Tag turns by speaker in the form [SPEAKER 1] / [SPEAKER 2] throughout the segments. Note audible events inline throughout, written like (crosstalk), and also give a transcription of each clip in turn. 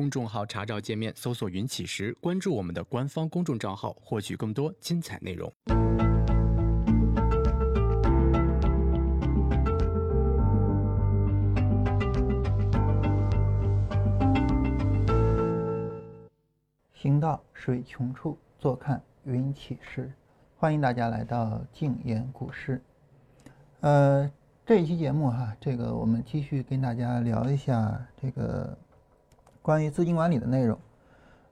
[SPEAKER 1] 公众号查找界面搜索“云起时”，关注我们的官方公众账号，获取更多精彩内容。
[SPEAKER 2] 行到水穷处，坐看云起时。欢迎大家来到静言股市。呃，这一期节目哈，这个我们继续跟大家聊一下这个关于资金管理的内容。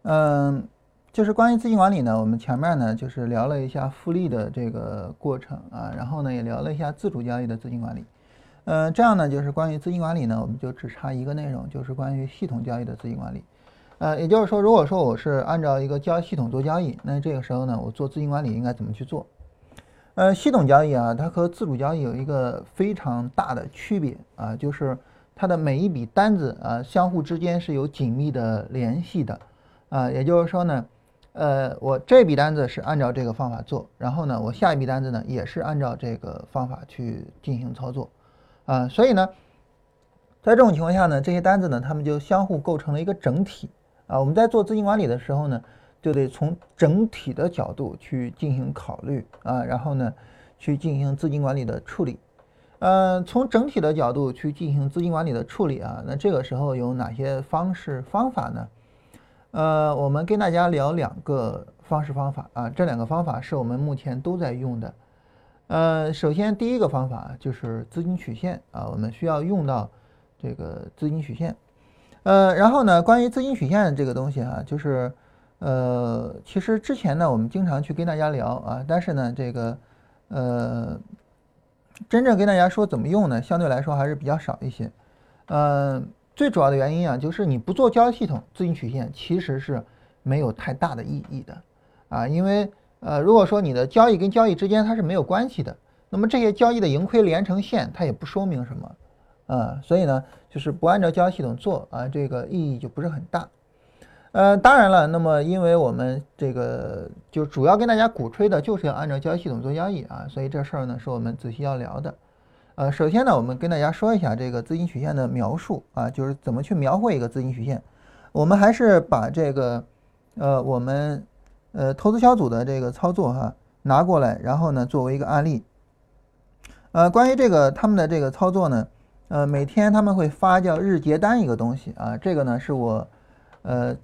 [SPEAKER 2] 嗯，就是关于资金管理呢，我们前面呢就是聊了一下复利的这个过程啊，然后呢也聊了一下自主交易的资金管理。嗯，这样呢就是关于资金管理呢，我们就只差一个内容，就是关于系统交易的资金管理。呃，也就是说，如果说我是按照一个交易系统做交易，那这个时候呢，我做资金管理应该怎么去做？呃，系统交易啊，它和自主交易有一个非常大的区别啊，就是它的每一笔单子啊，相互之间是有紧密的联系的啊。也就是说呢，呃，我这笔单子是按照这个方法做，然后呢，我下一笔单子呢也是按照这个方法去进行操作啊。所以呢，在这种情况下呢，这些单子呢，它们就相互构成了一个整体。啊，我们在做资金管理的时候呢，就得从整体的角度去进行考虑啊，然后呢，去进行资金管理的处理。嗯，从整体的角度去进行资金管理的处理啊，那这个时候有哪些方式方法呢？呃，我们跟大家聊两个方式方法啊，这两个方法是我们目前都在用的。呃，首先第一个方法就是资金曲线啊，我们需要用到这个资金曲线。呃，然后呢，关于资金曲线这个东西啊，就是，呃，其实之前呢，我们经常去跟大家聊啊，但是呢，这个，呃，真正跟大家说怎么用呢，相对来说还是比较少一些。呃，最主要的原因啊，就是你不做交易系统，资金曲线其实是没有太大的意义的啊，因为呃，如果说你的交易跟交易之间它是没有关系的，那么这些交易的盈亏连成线，它也不说明什么。啊，所以呢，就是不按照交易系统做啊，这个意义就不是很大。呃，当然了，那么因为我们这个就主要跟大家鼓吹的就是要按照交易系统做交易啊，所以这事儿呢是我们仔细要聊的。呃，首先呢，我们跟大家说一下这个资金曲线的描述啊，就是怎么去描绘一个资金曲线。我们还是把这个呃我们呃投资小组的这个操作哈拿过来，然后呢作为一个案例。呃，关于这个他们的这个操作呢。呃，每天他们会发叫日结单一个东西啊，这个呢是我，呃，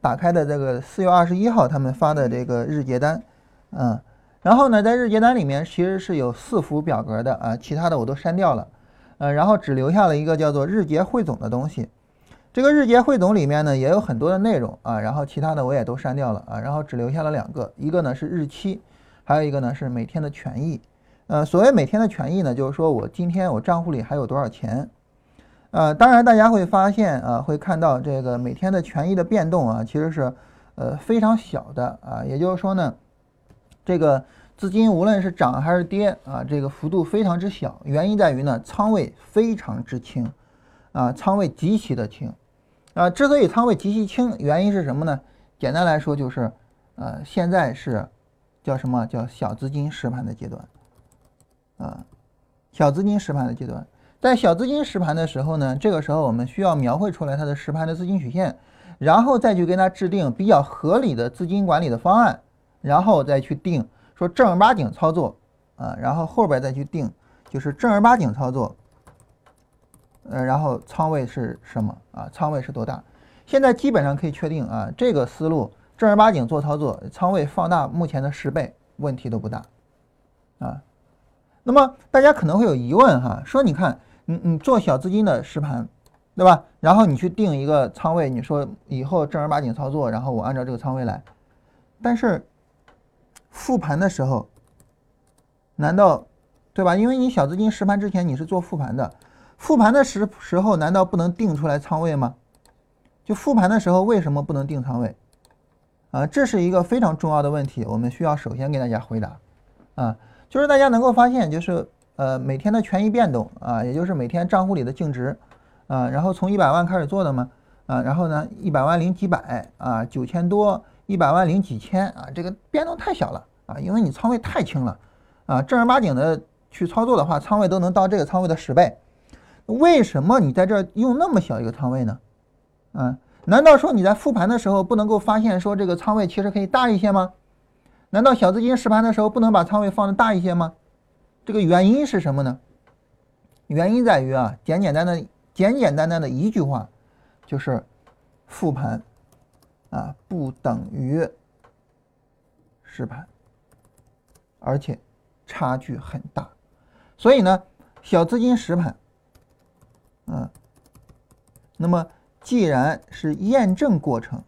[SPEAKER 2] 打开的这个四月二十一号他们发的这个日结单，嗯，然后呢，在日结单里面其实是有四幅表格的啊，其他的我都删掉了，呃，然后只留下了一个叫做日结汇总的东西，这个日结汇总里面呢也有很多的内容啊，然后其他的我也都删掉了啊，然后只留下了两个，一个呢是日期，还有一个呢是每天的权益。呃，所谓每天的权益呢，就是说我今天我账户里还有多少钱，呃，当然大家会发现啊，会看到这个每天的权益的变动啊，其实是呃非常小的啊，也就是说呢，这个资金无论是涨还是跌啊，这个幅度非常之小，原因在于呢仓位非常之轻啊，仓位极其的轻啊，之所以仓位极其轻，原因是什么呢？简单来说就是呃现在是叫什么叫小资金实盘的阶段。啊，小资金实盘的阶段，在小资金实盘的时候呢，这个时候我们需要描绘出来它的实盘的资金曲线，然后再去跟它制定比较合理的资金管理的方案，然后再去定说正儿八经操作啊，然后后边再去定就是正儿八经操作，呃，然后仓位是什么啊？仓位是多大？现在基本上可以确定啊，这个思路正儿八经做操作，仓位放大目前的十倍，问题都不大啊。那么大家可能会有疑问哈，说你看，你你做小资金的实盘，对吧？然后你去定一个仓位，你说以后正儿八经操作，然后我按照这个仓位来。但是复盘的时候，难道对吧？因为你小资金实盘之前你是做复盘的，复盘的时时候难道不能定出来仓位吗？就复盘的时候为什么不能定仓位？啊，这是一个非常重要的问题，我们需要首先给大家回答啊。就是大家能够发现，就是呃每天的权益变动啊，也就是每天账户里的净值啊，然后从一百万开始做的嘛啊，然后呢一百万零几百啊，九千多，一百万零几千啊，这个变动太小了啊，因为你仓位太轻了啊，正儿八经的去操作的话，仓位都能到这个仓位的十倍，为什么你在这儿用那么小一个仓位呢？啊，难道说你在复盘的时候不能够发现说这个仓位其实可以大一些吗？难道小资金实盘的时候不能把仓位放的大一些吗？这个原因是什么呢？原因在于啊，简简单单、简简单单的一句话，就是复盘啊不等于实盘，而且差距很大。所以呢，小资金实盘，啊，那么。既然是验证过程，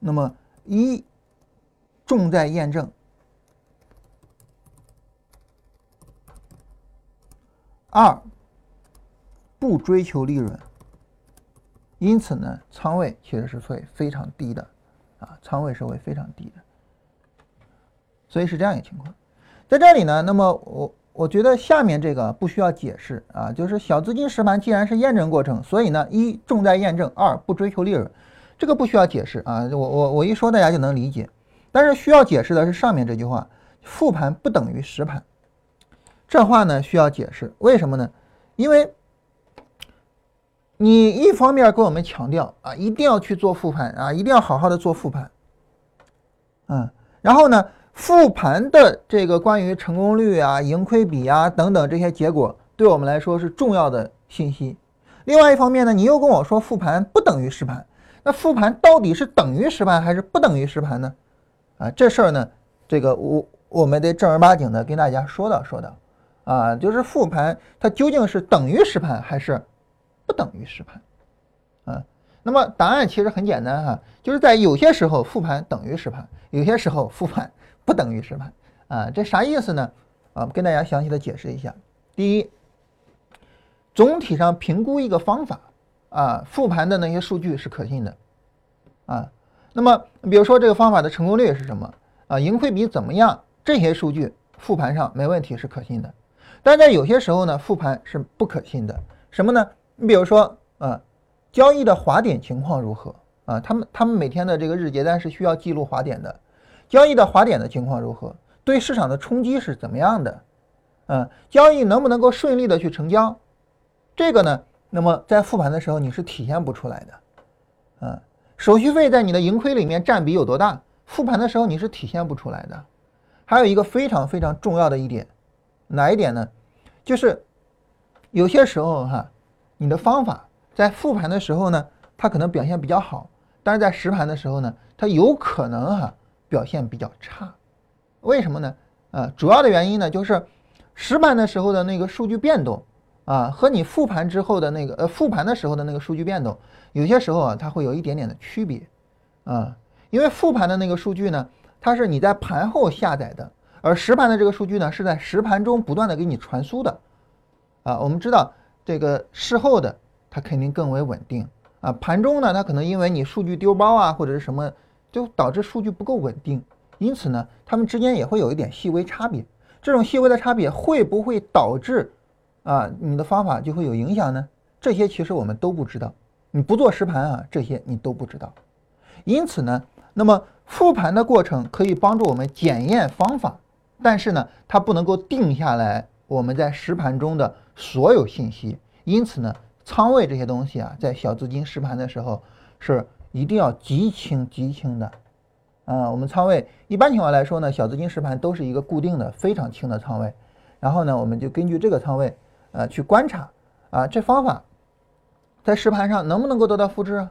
[SPEAKER 2] 那么一重在验证，二不追求利润，因此呢，仓位其实是会非常低的，啊，仓位是会非常低的，所以是这样一个情况，在这里呢，那么我。我觉得下面这个不需要解释啊，就是小资金实盘既然是验证过程，所以呢，一重在验证，二不追求利润，这个不需要解释啊，我我我一说大家就能理解。但是需要解释的是上面这句话，复盘不等于实盘，这话呢需要解释，为什么呢？因为你一方面跟我们强调啊，一定要去做复盘啊，一定要好好的做复盘，嗯，然后呢？复盘的这个关于成功率啊、盈亏比啊等等这些结果，对我们来说是重要的信息。另外一方面呢，你又跟我说复盘不等于实盘，那复盘到底是等于实盘还是不等于实盘呢？啊，这事儿呢，这个我我们得正儿八经的跟大家说道说道。啊，就是复盘它究竟是等于实盘还是不等于实盘？啊，那么答案其实很简单哈，就是在有些时候复盘等于实盘，有些时候复盘。(laughs) 不等于实盘啊，这啥意思呢？啊，跟大家详细的解释一下。第一，总体上评估一个方法啊，复盘的那些数据是可信的啊。那么，比如说这个方法的成功率是什么啊？盈亏比怎么样？这些数据复盘上没问题，是可信的。但在有些时候呢，复盘是不可信的。什么呢？你比如说啊，交易的滑点情况如何啊？他们他们每天的这个日结单是需要记录滑点的。交易的滑点的情况如何？对市场的冲击是怎么样的？嗯，交易能不能够顺利的去成交？这个呢，那么在复盘的时候你是体现不出来的。嗯，手续费在你的盈亏里面占比有多大？复盘的时候你是体现不出来的。还有一个非常非常重要的一点，哪一点呢？就是有些时候哈，你的方法在复盘的时候呢，它可能表现比较好，但是在实盘的时候呢，它有可能哈。表现比较差，为什么呢？啊，主要的原因呢，就是实盘的时候的那个数据变动啊，和你复盘之后的那个呃复盘的时候的那个数据变动，有些时候啊，它会有一点点的区别啊。因为复盘的那个数据呢，它是你在盘后下载的，而实盘的这个数据呢，是在实盘中不断的给你传输的啊。我们知道这个事后的它肯定更为稳定啊，盘中呢，它可能因为你数据丢包啊，或者是什么。就导致数据不够稳定，因此呢，它们之间也会有一点细微差别。这种细微的差别会不会导致啊你的方法就会有影响呢？这些其实我们都不知道。你不做实盘啊，这些你都不知道。因此呢，那么复盘的过程可以帮助我们检验方法，但是呢，它不能够定下来我们在实盘中的所有信息。因此呢，仓位这些东西啊，在小资金实盘的时候是。一定要极轻极轻的，啊，我们仓位一般情况来说呢，小资金实盘都是一个固定的非常轻的仓位，然后呢，我们就根据这个仓位，呃，去观察，啊，这方法在实盘上能不能够得到复制啊？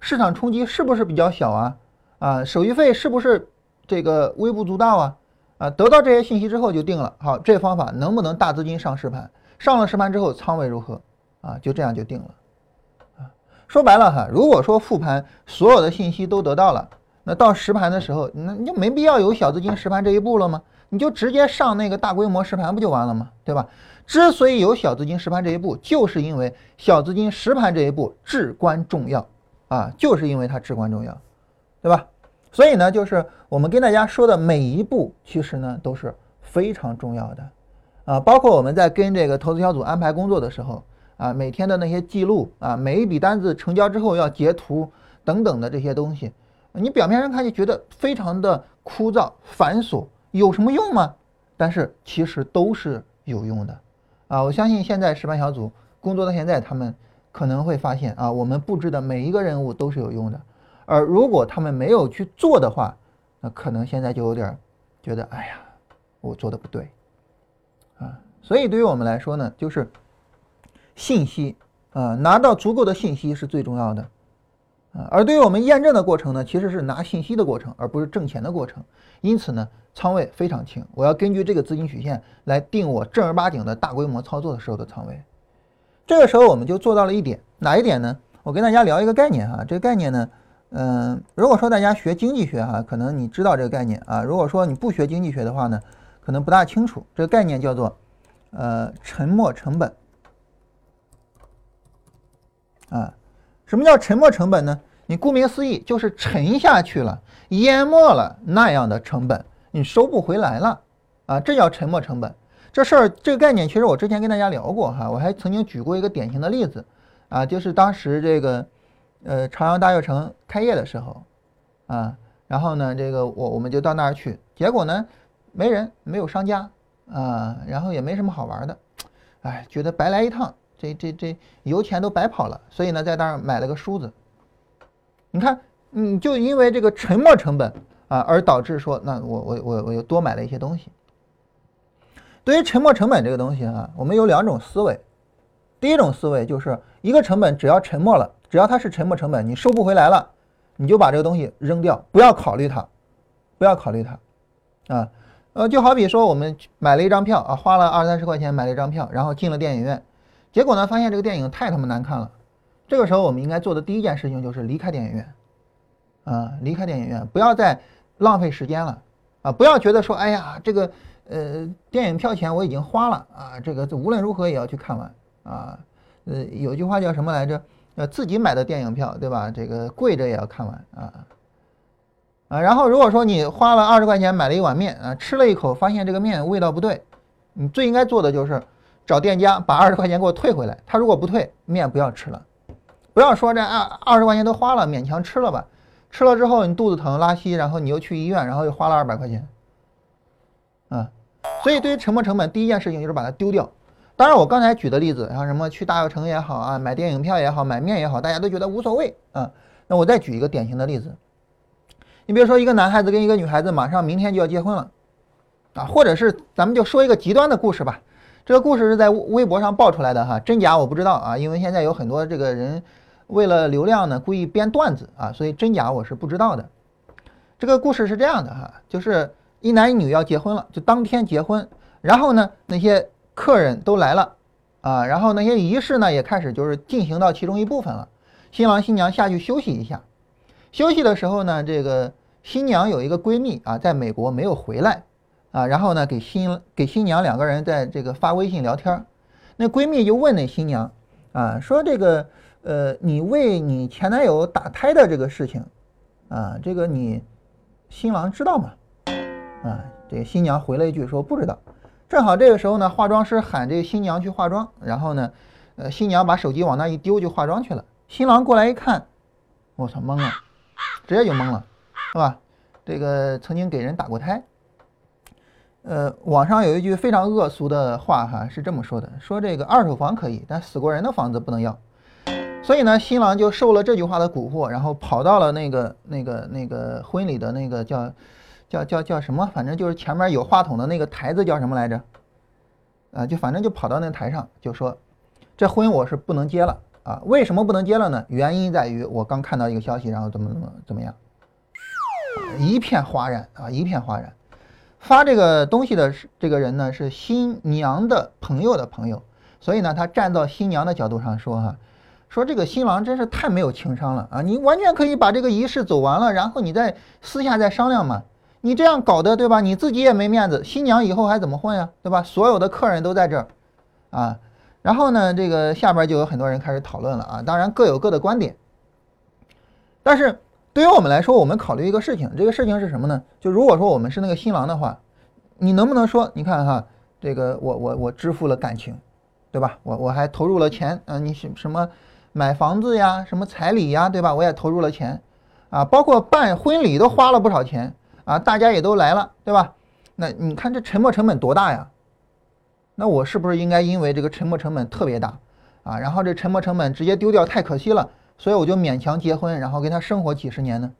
[SPEAKER 2] 市场冲击是不是比较小啊？啊，手续费是不是这个微不足道啊？啊，得到这些信息之后就定了，好，这方法能不能大资金上实盘？上了实盘之后仓位如何？啊，就这样就定了。啊说白了哈，如果说复盘所有的信息都得到了，那到实盘的时候，那你就没必要有小资金实盘这一步了吗？你就直接上那个大规模实盘不就完了吗？对吧？之所以有小资金实盘这一步，就是因为小资金实盘这一步至关重要啊，就是因为它至关重要，对吧？所以呢，就是我们跟大家说的每一步，其实呢都是非常重要的啊，包括我们在跟这个投资小组安排工作的时候。啊，每天的那些记录啊，每一笔单子成交之后要截图等等的这些东西，你表面上看就觉得非常的枯燥繁琐，有什么用吗？但是其实都是有用的啊！我相信现在实盘小组工作到现在，他们可能会发现啊，我们布置的每一个任务都是有用的。而如果他们没有去做的话，那可能现在就有点觉得，哎呀，我做的不对啊。所以对于我们来说呢，就是信息啊，拿到足够的信息是最重要的啊。而对于我们验证的过程呢，其实是拿信息的过程，而不是挣钱的过程。因此呢，仓位非常轻，我要根据这个资金曲线来定我正儿八经的大规模操作的时候的仓位。这个时候我们就做到了一点，哪一点呢？我跟大家聊一个概念哈，这个概念呢。嗯，如果说大家学经济学哈，可能你知道这个概念啊。如果说你不学经济学的话呢，可能不大清楚这个概念叫做呃沉没成本啊。什么叫沉没成本呢？你顾名思义就是沉下去了、淹没了那样的成本，你收不回来了啊，这叫沉没成本。这事儿这个概念其实我之前跟大家聊过哈，我还曾经举过一个典型的例子啊，就是当时这个。呃，朝阳大悦城开业的时候，啊，然后呢，这个我我们就到那儿去，结果呢，没人，没有商家，啊，然后也没什么好玩的，哎，觉得白来一趟，这这这油钱都白跑了，所以呢，在那儿买了个梳子。你看，嗯，就因为这个沉没成本啊，而导致说，那我我我我又多买了一些东西。对于沉没成本这个东西啊，我们有两种思维，第一种思维就是一个成本只要沉没了。只要它是沉没成本，你收不回来了，你就把这个东西扔掉，不要考虑它，不要考虑它，啊，呃，就好比说我们买了一张票啊，花了二三十块钱买了一张票，然后进了电影院，结果呢，发现这个电影太他妈难看了，这个时候我们应该做的第一件事情就是离开电影院，啊，离开电影院，不要再浪费时间了，啊，不要觉得说，哎呀，这个呃电影票钱我已经花了啊，这个无论如何也要去看完啊，呃，有句话叫什么来着？呃，自己买的电影票，对吧？这个跪着也要看完啊啊！然后如果说你花了二十块钱买了一碗面啊，吃了一口发现这个面味道不对，你最应该做的就是找店家把二十块钱给我退回来。他如果不退，面不要吃了。不要说这二二十块钱都花了，勉强吃了吧。吃了之后你肚子疼拉稀，然后你又去医院，然后又花了二百块钱啊。所以对于沉没成本，第一件事情就是把它丢掉。当然，我刚才举的例子，像什么去大悦城也好啊，买电影票也好，买面也好，大家都觉得无所谓啊。那我再举一个典型的例子，你比如说一个男孩子跟一个女孩子马上明天就要结婚了啊，或者是咱们就说一个极端的故事吧。这个故事是在微博上爆出来的哈，真假我不知道啊，因为现在有很多这个人为了流量呢故意编段子啊，所以真假我是不知道的。这个故事是这样的哈，就是一男一女要结婚了，就当天结婚，然后呢那些。客人都来了，啊，然后那些仪式呢也开始就是进行到其中一部分了。新郎新娘下去休息一下，休息的时候呢，这个新娘有一个闺蜜啊，在美国没有回来，啊，然后呢给新给新娘两个人在这个发微信聊天那闺蜜就问那新娘啊，说这个呃，你为你前男友打胎的这个事情，啊，这个你新郎知道吗？啊，这个新娘回了一句说不知道。正好这个时候呢，化妆师喊这个新娘去化妆，然后呢，呃，新娘把手机往那一丢就化妆去了。新郎过来一看，我操，懵了，直接就懵了，是吧？这个曾经给人打过胎，呃，网上有一句非常恶俗的话哈，是这么说的：说这个二手房可以，但死过人的房子不能要。所以呢，新郎就受了这句话的蛊惑，然后跑到了那个那个那个婚礼的那个叫。叫叫叫什么？反正就是前面有话筒的那个台子叫什么来着？啊，就反正就跑到那台上就说，这婚我是不能结了啊！为什么不能结了呢？原因在于我刚看到一个消息，然后怎么怎么怎么样，一片哗然啊，一片哗然。发这个东西的是这个人呢，是新娘的朋友的朋友，所以呢，他站到新娘的角度上说哈，说这个新郎真是太没有情商了啊！你完全可以把这个仪式走完了，然后你再私下再商量嘛。你这样搞的，对吧？你自己也没面子，新娘以后还怎么混呀，对吧？所有的客人都在这儿，啊，然后呢，这个下边就有很多人开始讨论了啊，当然各有各的观点。但是对于我们来说，我们考虑一个事情，这个事情是什么呢？就如果说我们是那个新郎的话，你能不能说，你看哈，这个我我我支付了感情，对吧？我我还投入了钱啊，你什什么买房子呀，什么彩礼呀，对吧？我也投入了钱啊，包括办婚礼都花了不少钱。啊，大家也都来了，对吧？那你看这沉没成本多大呀？那我是不是应该因为这个沉没成本特别大，啊，然后这沉没成本直接丢掉太可惜了，所以我就勉强结婚，然后跟他生活几十年呢？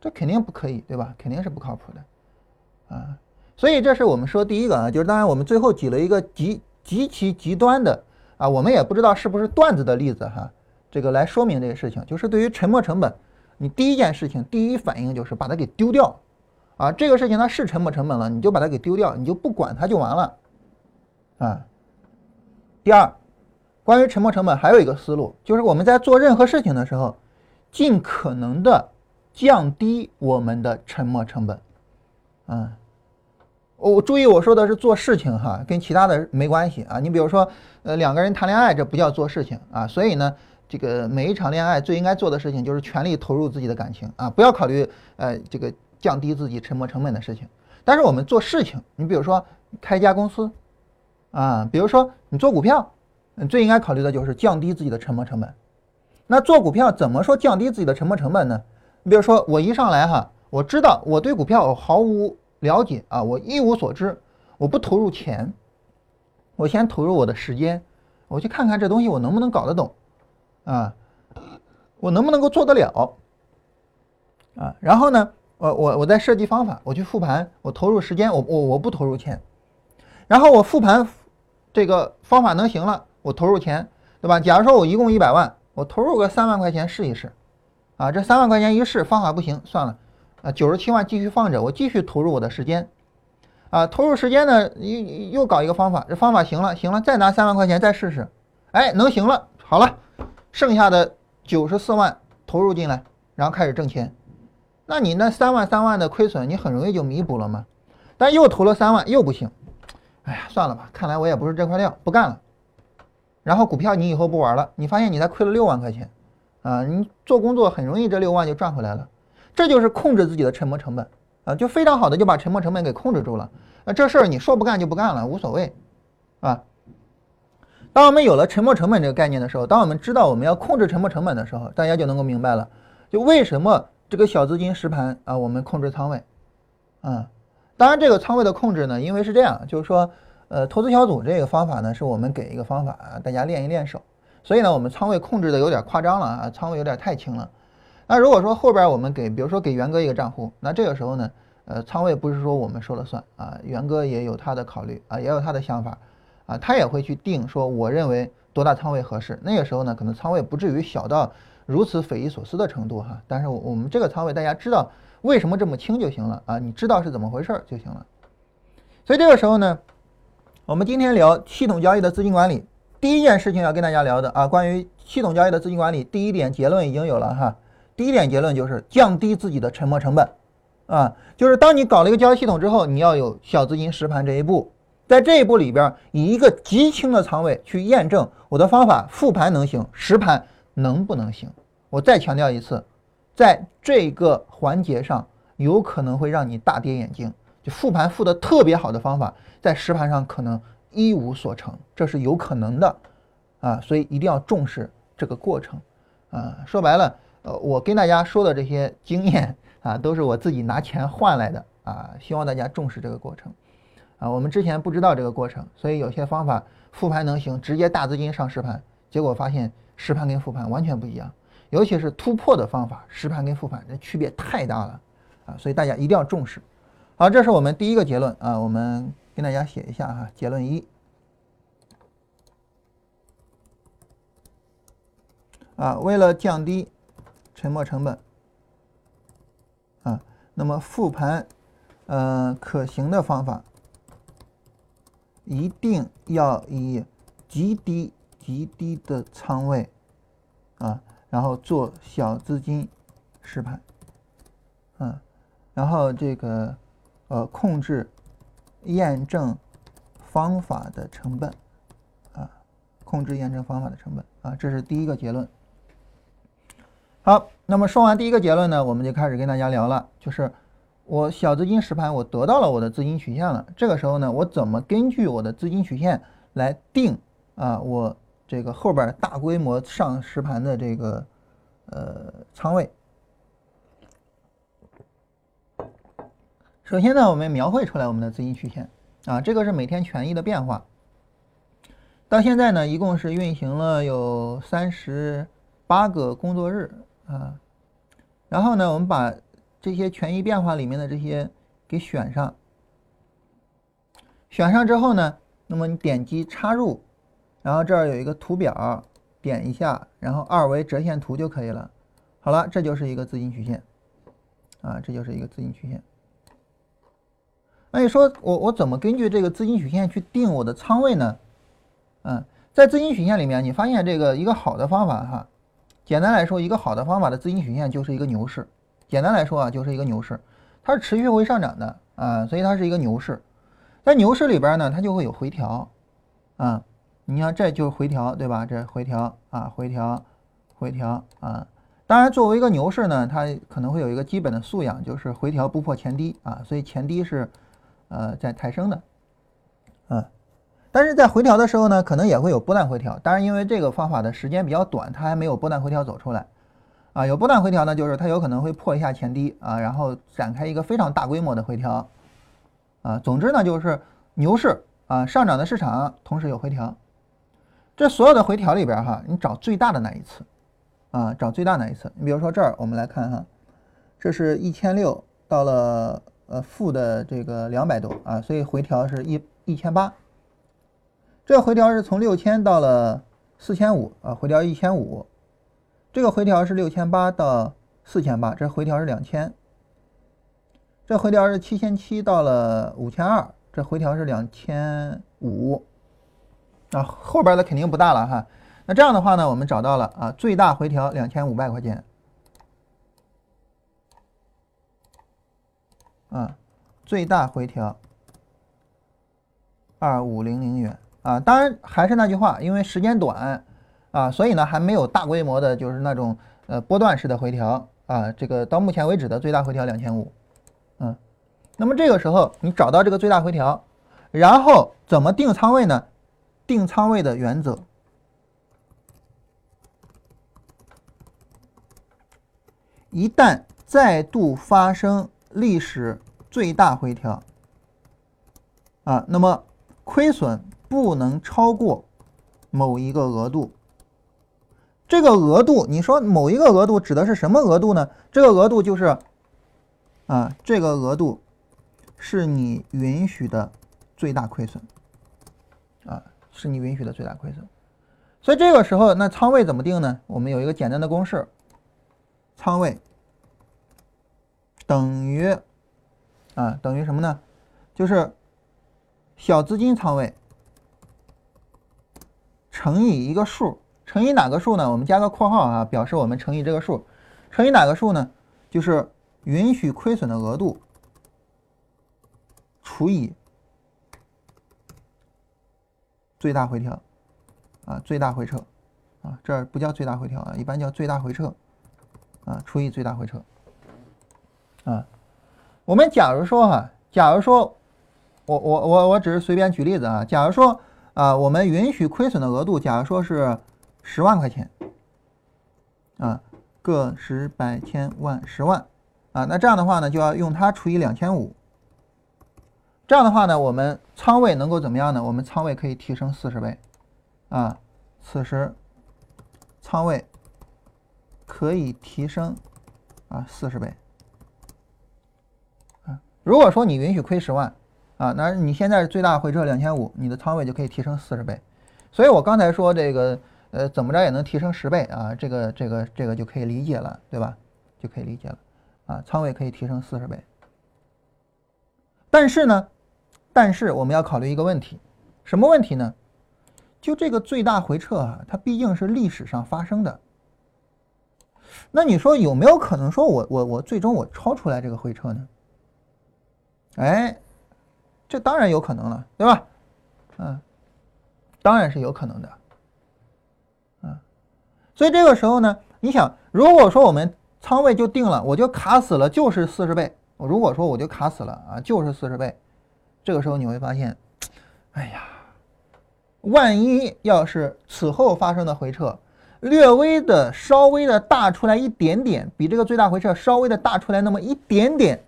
[SPEAKER 2] 这肯定不可以，对吧？肯定是不靠谱的啊。所以这是我们说第一个啊，就是当然我们最后举了一个极极其极端的啊，我们也不知道是不是段子的例子哈，这个来说明这个事情，就是对于沉没成本，你第一件事情第一反应就是把它给丢掉啊，这个事情它是沉没成本了，你就把它给丢掉，你就不管它就完了啊。第二，关于沉没成本还有一个思路，就是我们在做任何事情的时候，尽可能的降低我们的沉没成本，嗯。我注意我说的是做事情哈，跟其他的没关系啊。你比如说，呃，两个人谈恋爱，这不叫做事情啊。所以呢，这个每一场恋爱最应该做的事情就是全力投入自己的感情啊，不要考虑呃这个降低自己沉没成本的事情。但是我们做事情，你比如说开一家公司啊，比如说你做股票，你最应该考虑的就是降低自己的沉没成本。那做股票怎么说降低自己的沉没成本呢？你比如说我一上来哈，我知道我对股票毫无。了解啊，我一无所知，我不投入钱，我先投入我的时间，我去看看这东西我能不能搞得懂，啊，我能不能够做得了，啊，然后呢，我我我再设计方法，我去复盘，我投入时间，我我我不投入钱，然后我复盘这个方法能行了，我投入钱，对吧？假如说我一共一百万，我投入个三万块钱试一试，啊，这三万块钱一试方法不行，算了。啊，九十七万继续放着，我继续投入我的时间，啊，投入时间呢，又又搞一个方法，这方法行了，行了，再拿三万块钱再试试，哎，能行了，好了，剩下的九十四万投入进来，然后开始挣钱，那你那三万三万的亏损，你很容易就弥补了嘛。但又投了三万又不行，哎呀，算了吧，看来我也不是这块料，不干了。然后股票你以后不玩了，你发现你才亏了六万块钱，啊，你做工作很容易这六万就赚回来了。这就是控制自己的沉没成本啊，就非常好的就把沉没成本给控制住了。那这事儿你说不干就不干了，无所谓，啊。当我们有了沉没成本这个概念的时候，当我们知道我们要控制沉没成本的时候，大家就能够明白了，就为什么这个小资金实盘啊，我们控制仓位，啊，当然这个仓位的控制呢，因为是这样，就是说，呃，投资小组这个方法呢，是我们给一个方法，大家练一练手，所以呢，我们仓位控制的有点夸张了啊，仓位有点太轻了。那如果说后边我们给，比如说给元哥一个账户，那这个时候呢，呃，仓位不是说我们说了算啊，元哥也有他的考虑啊，也有他的想法。啊，他也会去定说，我认为多大仓位合适。那个时候呢，可能仓位不至于小到如此匪夷所思的程度哈，但是我们这个仓位大家知道为什么这么轻就行了啊，你知道是怎么回事就行了。所以这个时候呢，我们今天聊系统交易的资金管理，第一件事情要跟大家聊的啊，关于系统交易的资金管理，第一点结论已经有了哈。第一点结论就是降低自己的沉没成本，啊，就是当你搞了一个交易系统之后，你要有小资金实盘这一步，在这一步里边，以一个极轻的仓位去验证我的方法复盘能行，实盘能不能行？我再强调一次，在这个环节上，有可能会让你大跌眼镜，就复盘复的特别好的方法，在实盘上可能一无所成，这是有可能的，啊，所以一定要重视这个过程，啊，说白了。呃，我跟大家说的这些经验啊，都是我自己拿钱换来的啊，希望大家重视这个过程啊。我们之前不知道这个过程，所以有些方法复盘能行，直接大资金上实盘，结果发现实盘跟复盘完全不一样，尤其是突破的方法，实盘跟复盘这区别太大了啊，所以大家一定要重视。好，这是我们第一个结论啊，我们跟大家写一下哈，结论一啊，为了降低。沉没成本啊，那么复盘，呃，可行的方法一定要以极低极低的仓位啊，然后做小资金实盘，嗯，然后这个呃控制验证方法的成本啊，控制验证方法的成本啊，这是第一个结论。好，那么说完第一个结论呢，我们就开始跟大家聊了，就是我小资金实盘，我得到了我的资金曲线了。这个时候呢，我怎么根据我的资金曲线来定啊，我这个后边大规模上实盘的这个呃仓位？首先呢，我们描绘出来我们的资金曲线啊，这个是每天权益的变化。到现在呢，一共是运行了有三十八个工作日啊。然后呢，我们把这些权益变化里面的这些给选上。选上之后呢，那么你点击插入，然后这儿有一个图表，点一下，然后二维折线图就可以了。好了，这就是一个资金曲线，啊，这就是一个资金曲线。那你说我我怎么根据这个资金曲线去定我的仓位呢？嗯，在资金曲线里面，你发现这个一个好的方法哈，简单来说，一个好的方法的资金曲线就是一个牛市。简单来说啊，就是一个牛市，它是持续会上涨的啊，所以它是一个牛市。在牛市里边呢，它就会有回调，啊，你看这就是回调，对吧？这回调啊，回调，回调啊。当然，作为一个牛市呢，它可能会有一个基本的素养，就是回调不破前低啊，所以前低是呃在抬升的，啊。但是在回调的时候呢，可能也会有波段回调。当然，因为这个方法的时间比较短，它还没有波段回调走出来，啊，有波段回调呢，就是它有可能会破一下前低啊，然后展开一个非常大规模的回调。啊，总之呢，就是牛市啊，上涨的市场同时有回调。这所有的回调里边哈，你找最大的那一次啊，找最大那一次。你比如说这儿，我们来看哈，这是一千六到了呃负的这个两百多啊，所以回调是一一千八。这回调是从六千到了四千五啊，回调一千五。这个回调是六千八到四千八，这回调是两千。这回调是七千七到了五千二，这回调是两千五，啊，后边的肯定不大了哈。那这样的话呢，我们找到了啊，最大回调两千五百块钱，啊，最大回调二五零零元啊。当然还是那句话，因为时间短啊，所以呢还没有大规模的，就是那种呃波段式的回调啊。这个到目前为止的最大回调两千五。嗯，那么这个时候你找到这个最大回调，然后怎么定仓位呢？定仓位的原则，一旦再度发生历史最大回调，啊，那么亏损不能超过某一个额度。这个额度，你说某一个额度指的是什么额度呢？这个额度就是。啊，这个额度是你允许的最大亏损，啊，是你允许的最大亏损。所以这个时候，那仓位怎么定呢？我们有一个简单的公式，仓位等于啊，等于什么呢？就是小资金仓位乘以一个数，乘以哪个数呢？我们加个括号啊，表示我们乘以这个数，乘以哪个数呢？就是。允许亏损的额度除以最大回调啊，最大回撤啊，这不叫最大回调啊，一般叫最大回撤啊，除以最大回撤啊。我们假如说哈，假如说我我我我只是随便举例子啊，假如说啊，我们允许亏损的额度，假如说是十万块钱啊，个十百千万十万。啊，那这样的话呢，就要用它除以两千五。这样的话呢，我们仓位能够怎么样呢？我们仓位可以提升四十倍，啊，此时仓位可以提升啊四十倍。啊，如果说你允许亏十万，啊，那你现在最大回撤两千五，你的仓位就可以提升四十倍。所以我刚才说这个，呃，怎么着也能提升十倍啊，这个这个这个就可以理解了，对吧？就可以理解了。啊，仓位可以提升四十倍，但是呢，但是我们要考虑一个问题，什么问题呢？就这个最大回撤啊，它毕竟是历史上发生的。那你说有没有可能说我我我最终我超出来这个回撤呢？哎，这当然有可能了，对吧？嗯，当然是有可能的。所以这个时候呢，你想，如果说我们仓位就定了，我就卡死了，就是四十倍。我如果说我就卡死了啊，就是四十倍，这个时候你会发现，哎呀，万一要是此后发生的回撤略微的、稍微的大出来一点点，比这个最大回撤稍微的大出来那么一点点，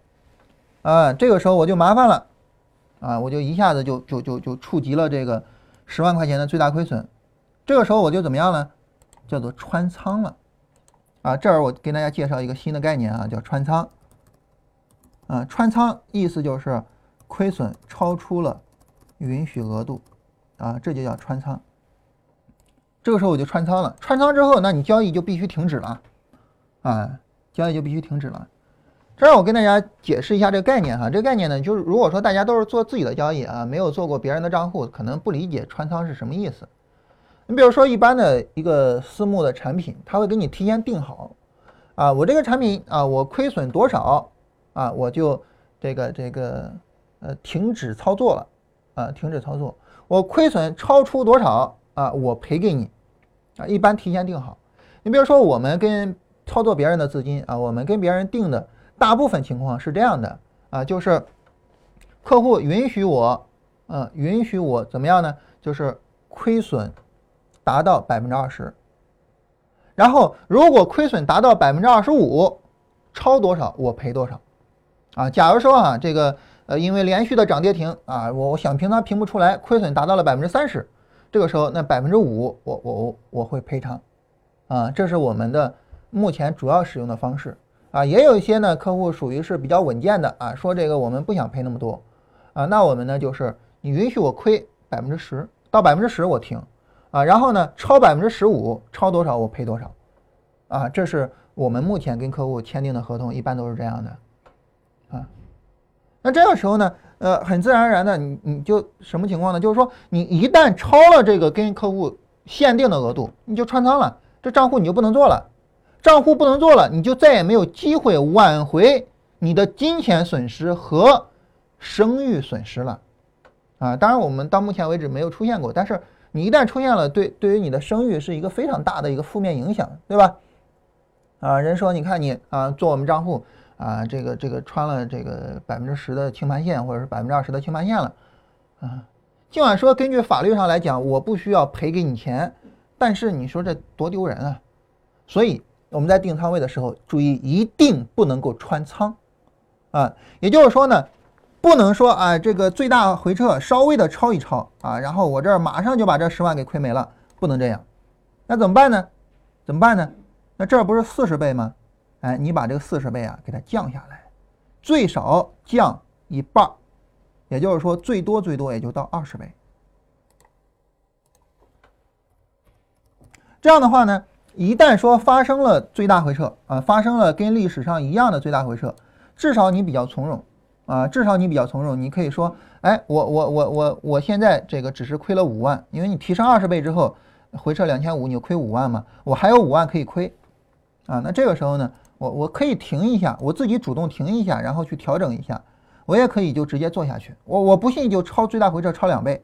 [SPEAKER 2] 啊，这个时候我就麻烦了，啊，我就一下子就就就就触及了这个十万块钱的最大亏损，这个时候我就怎么样呢？叫做穿仓了。啊，这儿我给大家介绍一个新的概念啊，叫穿仓。啊，穿仓意思就是亏损超出了允许额度，啊，这就叫穿仓。这个时候我就穿仓了，穿仓之后，那你交易就必须停止了，啊，交易就必须停止了。这儿我跟大家解释一下这个概念哈，这个概念呢，就是如果说大家都是做自己的交易啊，没有做过别人的账户，可能不理解穿仓是什么意思。你比如说一般的一个私募的产品，他会给你提前定好，啊，我这个产品啊，我亏损多少啊，我就这个这个呃停止操作了，啊，停止操作。我亏损超出多少啊，我赔给你，啊，一般提前定好。你比如说我们跟操作别人的资金啊，我们跟别人定的大部分情况是这样的啊，就是客户允许我，嗯，允许我怎么样呢？就是亏损。达到百分之二十，然后如果亏损达到百分之二十五，超多少我赔多少，啊，假如说啊这个呃因为连续的涨跌停啊，我我想平它平不出来，亏损达到了百分之三十，这个时候那百分之五我我我会赔偿，啊，这是我们的目前主要使用的方式。啊，也有一些呢客户属于是比较稳健的啊，说这个我们不想赔那么多，啊，那我们呢就是你允许我亏百分之十到百分之十我停。啊，然后呢，超百分之十五，超多少我赔多少，啊，这是我们目前跟客户签订的合同，一般都是这样的，啊，那这个时候呢，呃，很自然而然的，你你就什么情况呢？就是说，你一旦超了这个跟客户限定的额度，你就穿仓了，这账户你就不能做了，账户不能做了，你就再也没有机会挽回你的金钱损失和声誉损失了，啊，当然我们到目前为止没有出现过，但是。你一旦出现了，对对于你的声誉是一个非常大的一个负面影响，对吧？啊，人说你看你啊做我们账户啊，这个这个穿了这个百分之十的清盘线，或者是百分之二十的清盘线了，啊，尽管说根据法律上来讲，我不需要赔给你钱，但是你说这多丢人啊！所以我们在定仓位的时候，注意一定不能够穿仓，啊，也就是说呢。不能说啊，这个最大回撤稍微的抄一抄啊，然后我这儿马上就把这十万给亏没了，不能这样。那怎么办呢？怎么办呢？那这不是四十倍吗？哎，你把这个四十倍啊给它降下来，最少降一半儿，也就是说最多最多也就到二十倍。这样的话呢，一旦说发生了最大回撤啊，发生了跟历史上一样的最大回撤，至少你比较从容。啊，至少你比较从容，你可以说，哎，我我我我我现在这个只是亏了五万，因为你提升二十倍之后回撤两千五，你就亏五万嘛，我还有五万可以亏，啊，那这个时候呢，我我可以停一下，我自己主动停一下，然后去调整一下，我也可以就直接做下去，我我不信就超最大回撤超两倍，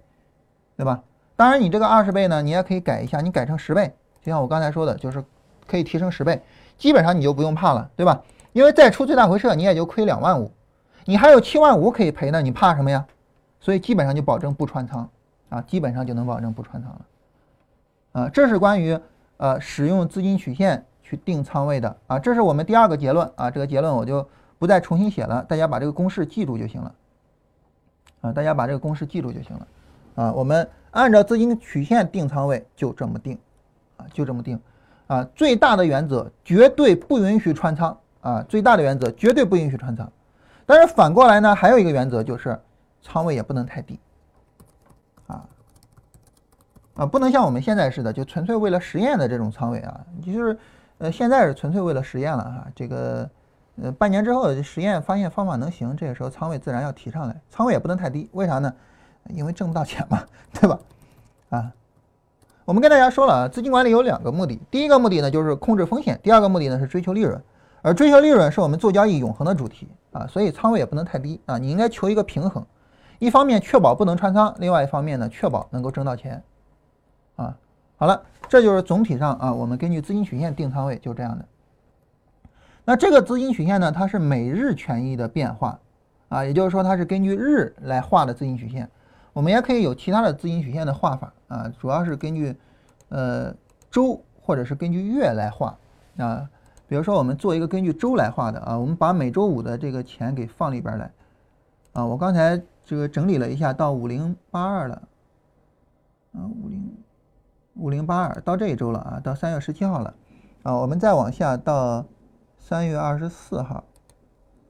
[SPEAKER 2] 对吧？当然你这个二十倍呢，你也可以改一下，你改成十倍，就像我刚才说的，就是可以提升十倍，基本上你就不用怕了，对吧？因为再出最大回撤，你也就亏两万五。你还有七万五可以赔呢，你怕什么呀？所以基本上就保证不穿仓啊，基本上就能保证不穿仓了。啊，这是关于呃使用资金曲线去定仓位的啊，这是我们第二个结论啊，这个结论我就不再重新写了，大家把这个公式记住就行了。啊，大家把这个公式记住就行了。啊，我们按照资金曲线定仓位就这么定，啊，就这么定。啊，最大的原则绝对不允许穿仓啊，最大的原则绝对不允许穿仓。但是反过来呢，还有一个原则就是，仓位也不能太低，啊，啊，不能像我们现在似的，就纯粹为了实验的这种仓位啊，就是，呃，现在是纯粹为了实验了哈，这个，呃，半年之后实验发现方法能行，这个时候仓位自然要提上来，仓位也不能太低，为啥呢？因为挣不到钱嘛，对吧？啊，我们跟大家说了啊，资金管理有两个目的，第一个目的呢就是控制风险，第二个目的呢是追求利润，而追求利润是我们做交易永恒的主题。啊，所以仓位也不能太低啊，你应该求一个平衡，一方面确保不能穿仓，另外一方面呢，确保能够挣到钱。啊，好了，这就是总体上啊，我们根据资金曲线定仓位就这样的。那这个资金曲线呢，它是每日权益的变化啊，也就是说它是根据日来画的资金曲线。我们也可以有其他的资金曲线的画法啊，主要是根据呃周或者是根据月来画啊。比如说，我们做一个根据周来画的啊，我们把每周五的这个钱给放里边来。啊。我刚才这个整理了一下，到五零八二了。啊，五零五零八二到这一周了啊，到三月十七号了。啊，我们再往下到三月二十四号，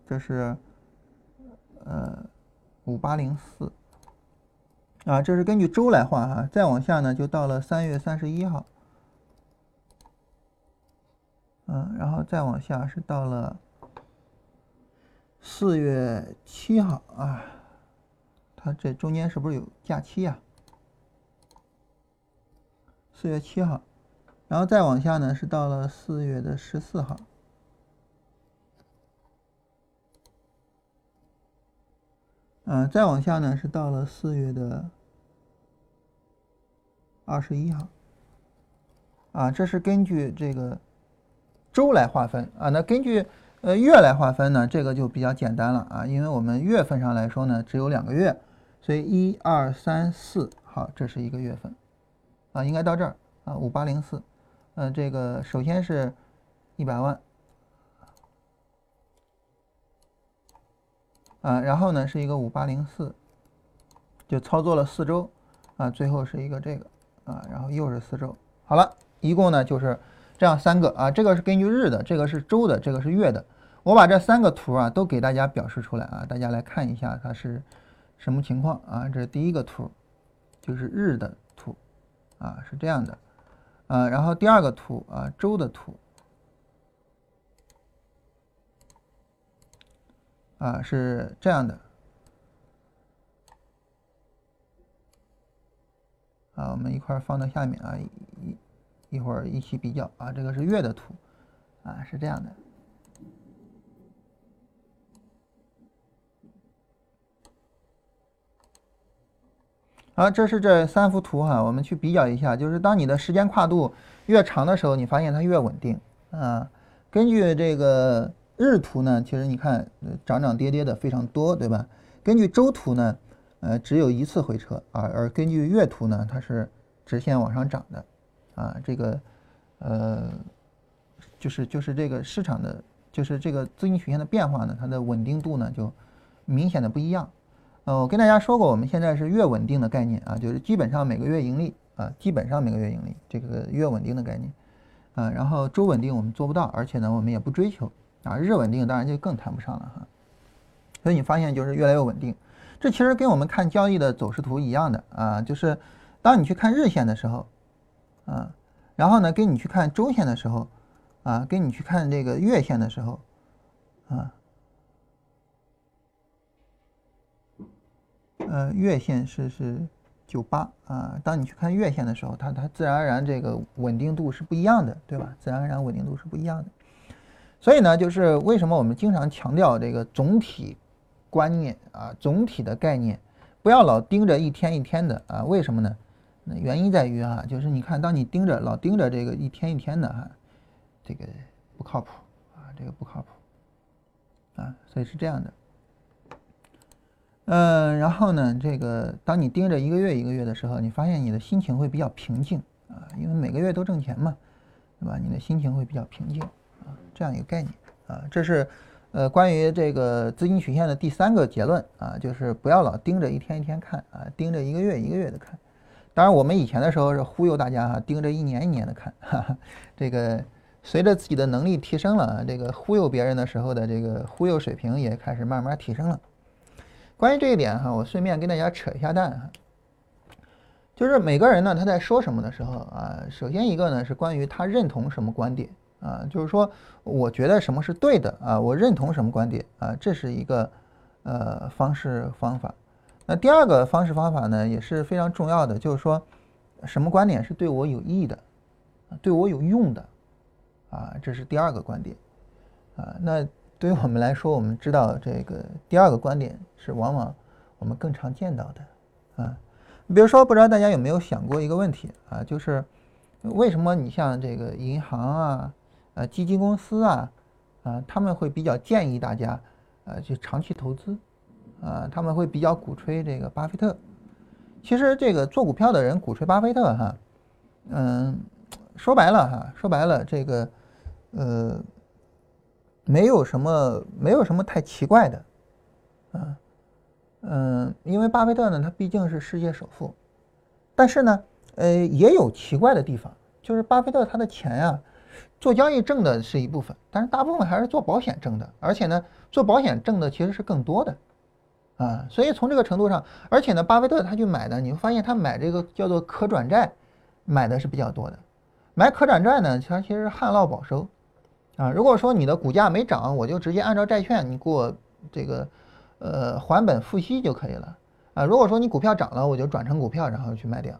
[SPEAKER 2] 这是呃五八零四。啊，这是根据周来画哈，再往下呢就到了三月三十一号，嗯，然后再往下是到了四月七号啊。它这中间是不是有假期呀？四月七号，然后再往下呢是到了四月的十四号，嗯，再往下呢是到了四月的二十一号，啊，这是根据这个周来划分。啊。那根据呃月来划分呢，这个就比较简单了。啊，因为我们月份上来说呢，只有两个月。所以一二三四，好，这是一个月份，啊，应该到这儿。啊，五八零四，呃，这个首先是一百万，啊，然后呢是一个五八零四，就操作了四周，啊，最后是一个这个，啊，然后又是四周，好了，一共呢就是这样三个啊，这个是根据日的，这个是周的，这个是月的，我把这三个图啊都给大家表示出来啊，大家来看一下它是。什么情况啊？这是第一个图，就是日的图，啊，是这样的，啊，然后第二个图啊，周的图，啊，是这样的，啊，我们一块放到下面啊，一一会儿一起比较啊，这个是月的图，啊，是这样的。啊，这是这三幅图哈，我们去比较一下，就是当你的时间跨度越长的时候，你发现它越稳定啊。根据这个日图呢，其实你看涨涨跌跌的非常多，对吧？根据周图呢，呃，只有一次回撤啊，而根据月图呢，它是直线往上涨的啊。这个呃，就是就是这个市场的，就是这个资金曲线的变化呢，它的稳定度呢就明显的不一样。呃，我跟大家说过，我们现在是月稳定的概念啊，就是基本上每个月盈利啊，基本上每个月盈利，这个月稳定的概念啊。然后周稳定我们做不到，而且呢，我们也不追求啊。日稳定当然就更谈不上了哈。所以你发现就是越来越稳定，这其实跟我们看交易的走势图一样的啊，就是当你去看日线的时候啊，然后呢，跟你去看周线的时候啊，跟你去看这个月线的时候啊。呃，月线是是九八啊。当你去看月线的时候，它它自然而然这个稳定度是不一样的，对吧？自然而然稳定度是不一样的。所以呢，就是为什么我们经常强调这个总体观念啊，总体的概念，不要老盯着一天一天的啊。为什么呢？那原因在于啊，就是你看，当你盯着老盯着这个一天一天的哈，这个不靠谱啊，这个不靠谱啊。所以是这样的。嗯，然后呢，这个当你盯着一个月一个月的时候，你发现你的心情会比较平静啊，因为每个月都挣钱嘛，对吧？你的心情会比较平静啊，这样一个概念啊，这是呃关于这个资金曲线的第三个结论啊，就是不要老盯着一天一天看啊，盯着一个月一个月的看。当然，我们以前的时候是忽悠大家哈，盯着一年一年的看，哈哈，这个随着自己的能力提升了，这个忽悠别人的时候的这个忽悠水平也开始慢慢提升了。关于这一点哈，我顺便跟大家扯一下蛋哈，就是每个人呢他在说什么的时候啊，首先一个呢是关于他认同什么观点啊，就是说我觉得什么是对的啊，我认同什么观点啊，这是一个呃方式方法。那第二个方式方法呢也是非常重要的，就是说什么观点是对我有益的，对我有用的啊，这是第二个观点啊，那。对于我们来说，我们知道这个第二个观点是往往我们更常见到的啊。比如说，不知道大家有没有想过一个问题啊，就是为什么你像这个银行啊、呃基金公司啊啊，他们会比较建议大家呃去长期投资啊，他们会比较鼓吹这个巴菲特。其实这个做股票的人鼓吹巴菲特哈，嗯，说白了哈，说白了这个呃。没有什么，没有什么太奇怪的，啊，嗯，因为巴菲特呢，他毕竟是世界首富，但是呢，呃，也有奇怪的地方，就是巴菲特他的钱呀，做交易挣的是一部分，但是大部分还是做保险挣的，而且呢，做保险挣的其实是更多的，啊，所以从这个程度上，而且呢，巴菲特他去买的，你会发现他买这个叫做可转债，买的是比较多的，买可转债呢，它其实旱涝保收，啊，如果说你的股价没涨，我就直接按照债券你给我这个呃还本付息就可以了。啊，如果说你股票涨了，我就转成股票，然后去卖掉，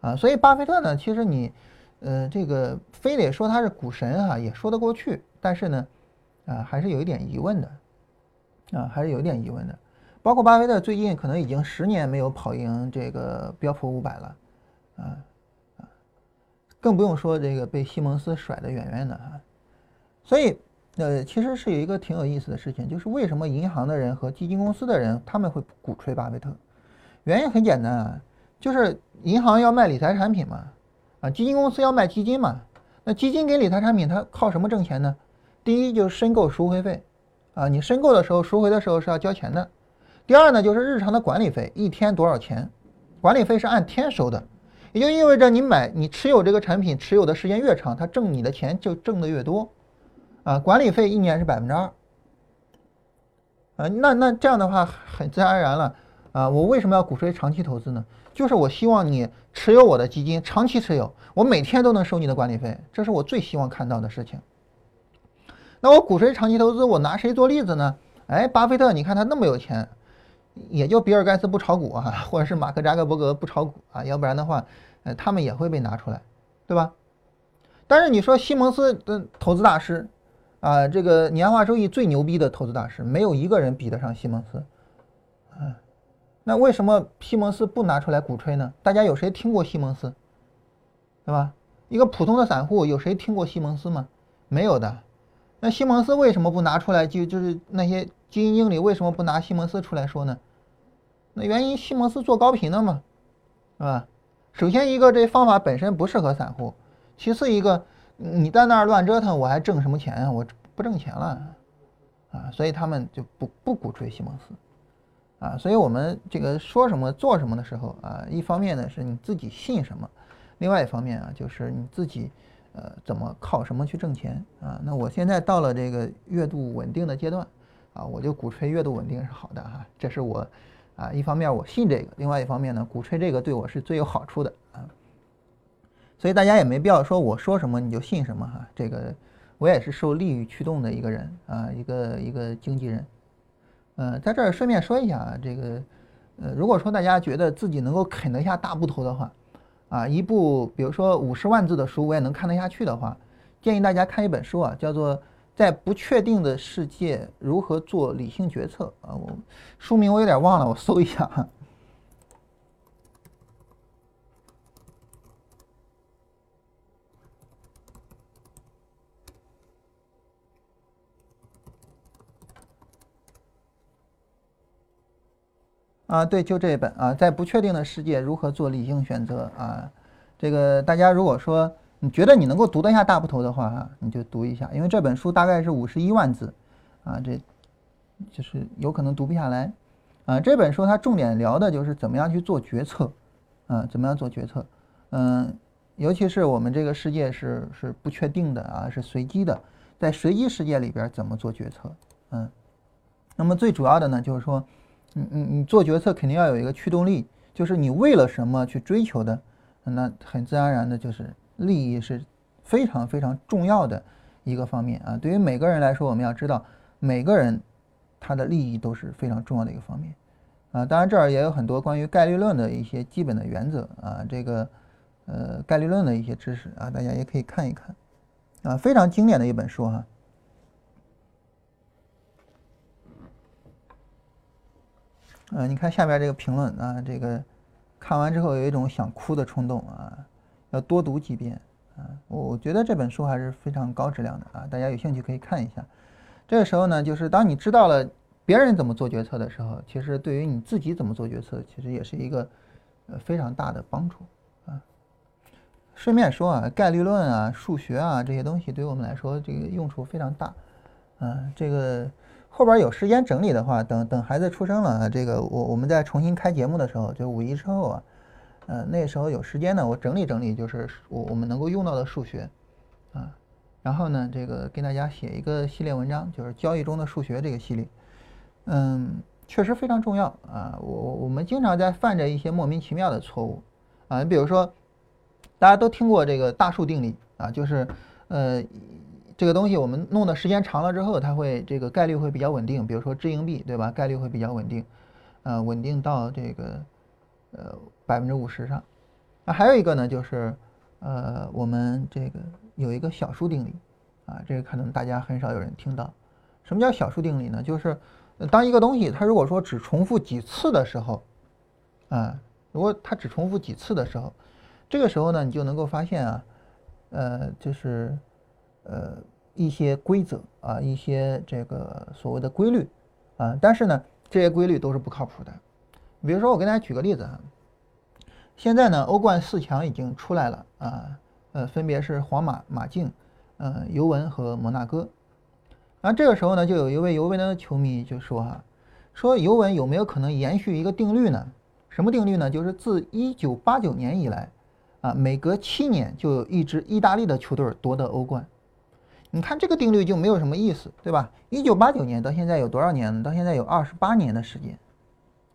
[SPEAKER 2] 啊，所以巴菲特呢，其实你，呃，这个非得说他是股神哈，也说得过去，但是呢，啊，还是有一点疑问的，啊，还是有一点疑问的。包括巴菲特最近可能已经十年没有跑赢这个标普五百了，啊啊，更不用说这个被西蒙斯甩得远远的哈，所以。呃，其实是有一个挺有意思的事情，就是为什么银行的人和基金公司的人他们会鼓吹巴菲特？原因很简单啊，就是银行要卖理财产品嘛，啊，基金公司要卖基金嘛。那基金给理财产品，它靠什么挣钱呢？第一就是申购赎回费，啊，你申购的时候赎回的时候是要交钱的。第二呢，就是日常的管理费，一天多少钱？管理费是按天收的，也就意味着你买你持有这个产品持有的时间越长，它挣你的钱就挣得越多。啊，管理费一年是百分之二，啊，那那这样的话很自然而然了，啊，我为什么要鼓吹长期投资呢？就是我希望你持有我的基金，长期持有，我每天都能收你的管理费，这是我最希望看到的事情。那我鼓吹长期投资，我拿谁做例子呢？哎，巴菲特，你看他那么有钱，也就比尔盖茨不炒股啊，(laughs) 或者是马克扎克伯格不炒股啊，要不然的话，呃，他们也会被拿出来，对吧？但是你说西蒙斯的投资大师。啊，这个年化收益最牛逼的投资大师，没有一个人比得上西蒙斯。啊，那为什么西蒙斯不拿出来鼓吹呢？大家有谁听过西蒙斯？对吧？一个普通的散户有谁听过西蒙斯吗？没有的。那西蒙斯为什么不拿出来？就就是那些基金经理为什么不拿西蒙斯出来说呢？那原因西蒙斯做高频的嘛，是吧？首先一个这方法本身不适合散户，其次一个。你在那儿乱折腾，我还挣什么钱啊？我不挣钱了，啊，所以他们就不不鼓吹西蒙斯，啊，所以我们这个说什么做什么的时候啊，一方面呢是你自己信什么，另外一方面啊就是你自己呃怎么靠什么去挣钱啊？那我现在到了这个月度稳定的阶段啊，我就鼓吹阅读稳定是好的哈，这是我啊一方面我信这个，另外一方面呢鼓吹这个对我是最有好处的啊。所以大家也没必要说我说什么你就信什么哈，这个我也是受利益驱动的一个人啊，一个一个经纪人。嗯，在这儿顺便说一下啊，这个呃，如果说大家觉得自己能够啃得下大部头的话，啊，一部比如说五十万字的书我也能看得下去的话，建议大家看一本书啊，叫做《在不确定的世界如何做理性决策》啊，我书名我有点忘了，我搜一下哈。啊，对，就这一本啊，在不确定的世界如何做理性选择啊？这个大家如果说你觉得你能够读得下大部头的话哈，你就读一下，因为这本书大概是五十一万字啊，这就是有可能读不下来啊。这本书它重点聊的就是怎么样去做决策啊，怎么样做决策？嗯，尤其是我们这个世界是是不确定的啊，是随机的，在随机世界里边怎么做决策？嗯，那么最主要的呢，就是说。你你你做决策肯定要有一个驱动力，就是你为了什么去追求的，那很自然而然的就是利益是非常非常重要的一个方面啊。对于每个人来说，我们要知道每个人他的利益都是非常重要的一个方面啊。当然这儿也有很多关于概率论的一些基本的原则啊，这个呃概率论的一些知识啊，大家也可以看一看啊，非常经典的一本书哈。呃，你看下边这个评论啊，这个看完之后有一种想哭的冲动啊，要多读几遍啊。我我觉得这本书还是非常高质量的啊，大家有兴趣可以看一下。这个时候呢，就是当你知道了别人怎么做决策的时候，其实对于你自己怎么做决策，其实也是一个呃非常大的帮助啊。顺便说啊，概率论啊、数学啊这些东西，对于我们来说这个用处非常大啊，这个。后边有时间整理的话，等等孩子出生了，这个我我们再重新开节目的时候，就五一之后啊，呃，那时候有时间呢，我整理整理，就是我我们能够用到的数学啊，然后呢，这个跟大家写一个系列文章，就是交易中的数学这个系列，嗯，确实非常重要啊。我我们经常在犯着一些莫名其妙的错误啊，你比如说，大家都听过这个大数定理啊，就是呃，这个东西我们弄的时间长了之后，它会这个概率会比较稳定，比如说掷硬币，对吧？概率会比较稳定，呃，稳定到这个呃。百分之五十上，啊，还有一个呢，就是，呃，我们这个有一个小数定理，啊，这个可能大家很少有人听到。什么叫小数定理呢？就是当一个东西它如果说只重复几次的时候，啊，如果它只重复几次的时候，这个时候呢，你就能够发现啊，呃，就是呃一些规则啊，一些这个所谓的规律啊，但是呢，这些规律都是不靠谱的。比如说，我给大家举个例子啊。现在呢，欧冠四强已经出来了啊，呃，分别是皇马、马竞、呃，尤文和摩纳哥。然后这个时候呢，就有一位尤文的球迷就说哈，说尤文有没有可能延续一个定律呢？什么定律呢？就是自一九八九年以来，啊，每隔七年就有一支意大利的球队夺得欧冠。你看这个定律就没有什么意思，对吧？一九八九年到现在有多少年？到现在有二十八年的时间，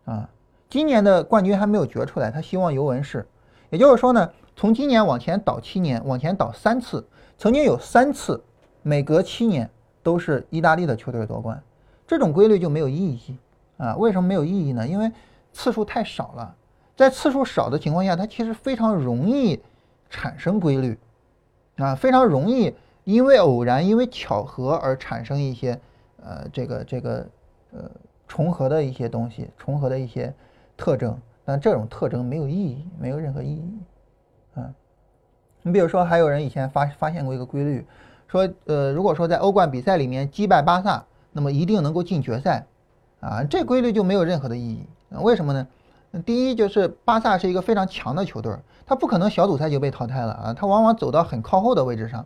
[SPEAKER 2] 啊。今年的冠军还没有决出来，他希望尤文是，也就是说呢，从今年往前倒七年，往前倒三次，曾经有三次，每隔七年都是意大利的球队夺冠，这种规律就没有意义啊？为什么没有意义呢？因为次数太少了，在次数少的情况下，它其实非常容易产生规律啊，非常容易因为偶然、因为巧合而产生一些呃这个这个呃重合的一些东西，重合的一些。特征，但这种特征没有意义，没有任何意义。嗯，你比如说，还有人以前发发现过一个规律，说，呃，如果说在欧冠比赛里面击败巴萨，那么一定能够进决赛。啊，这规律就没有任何的意义。为什么呢？第一就是巴萨是一个非常强的球队，他不可能小组赛就被淘汰了啊，他往往走到很靠后的位置上。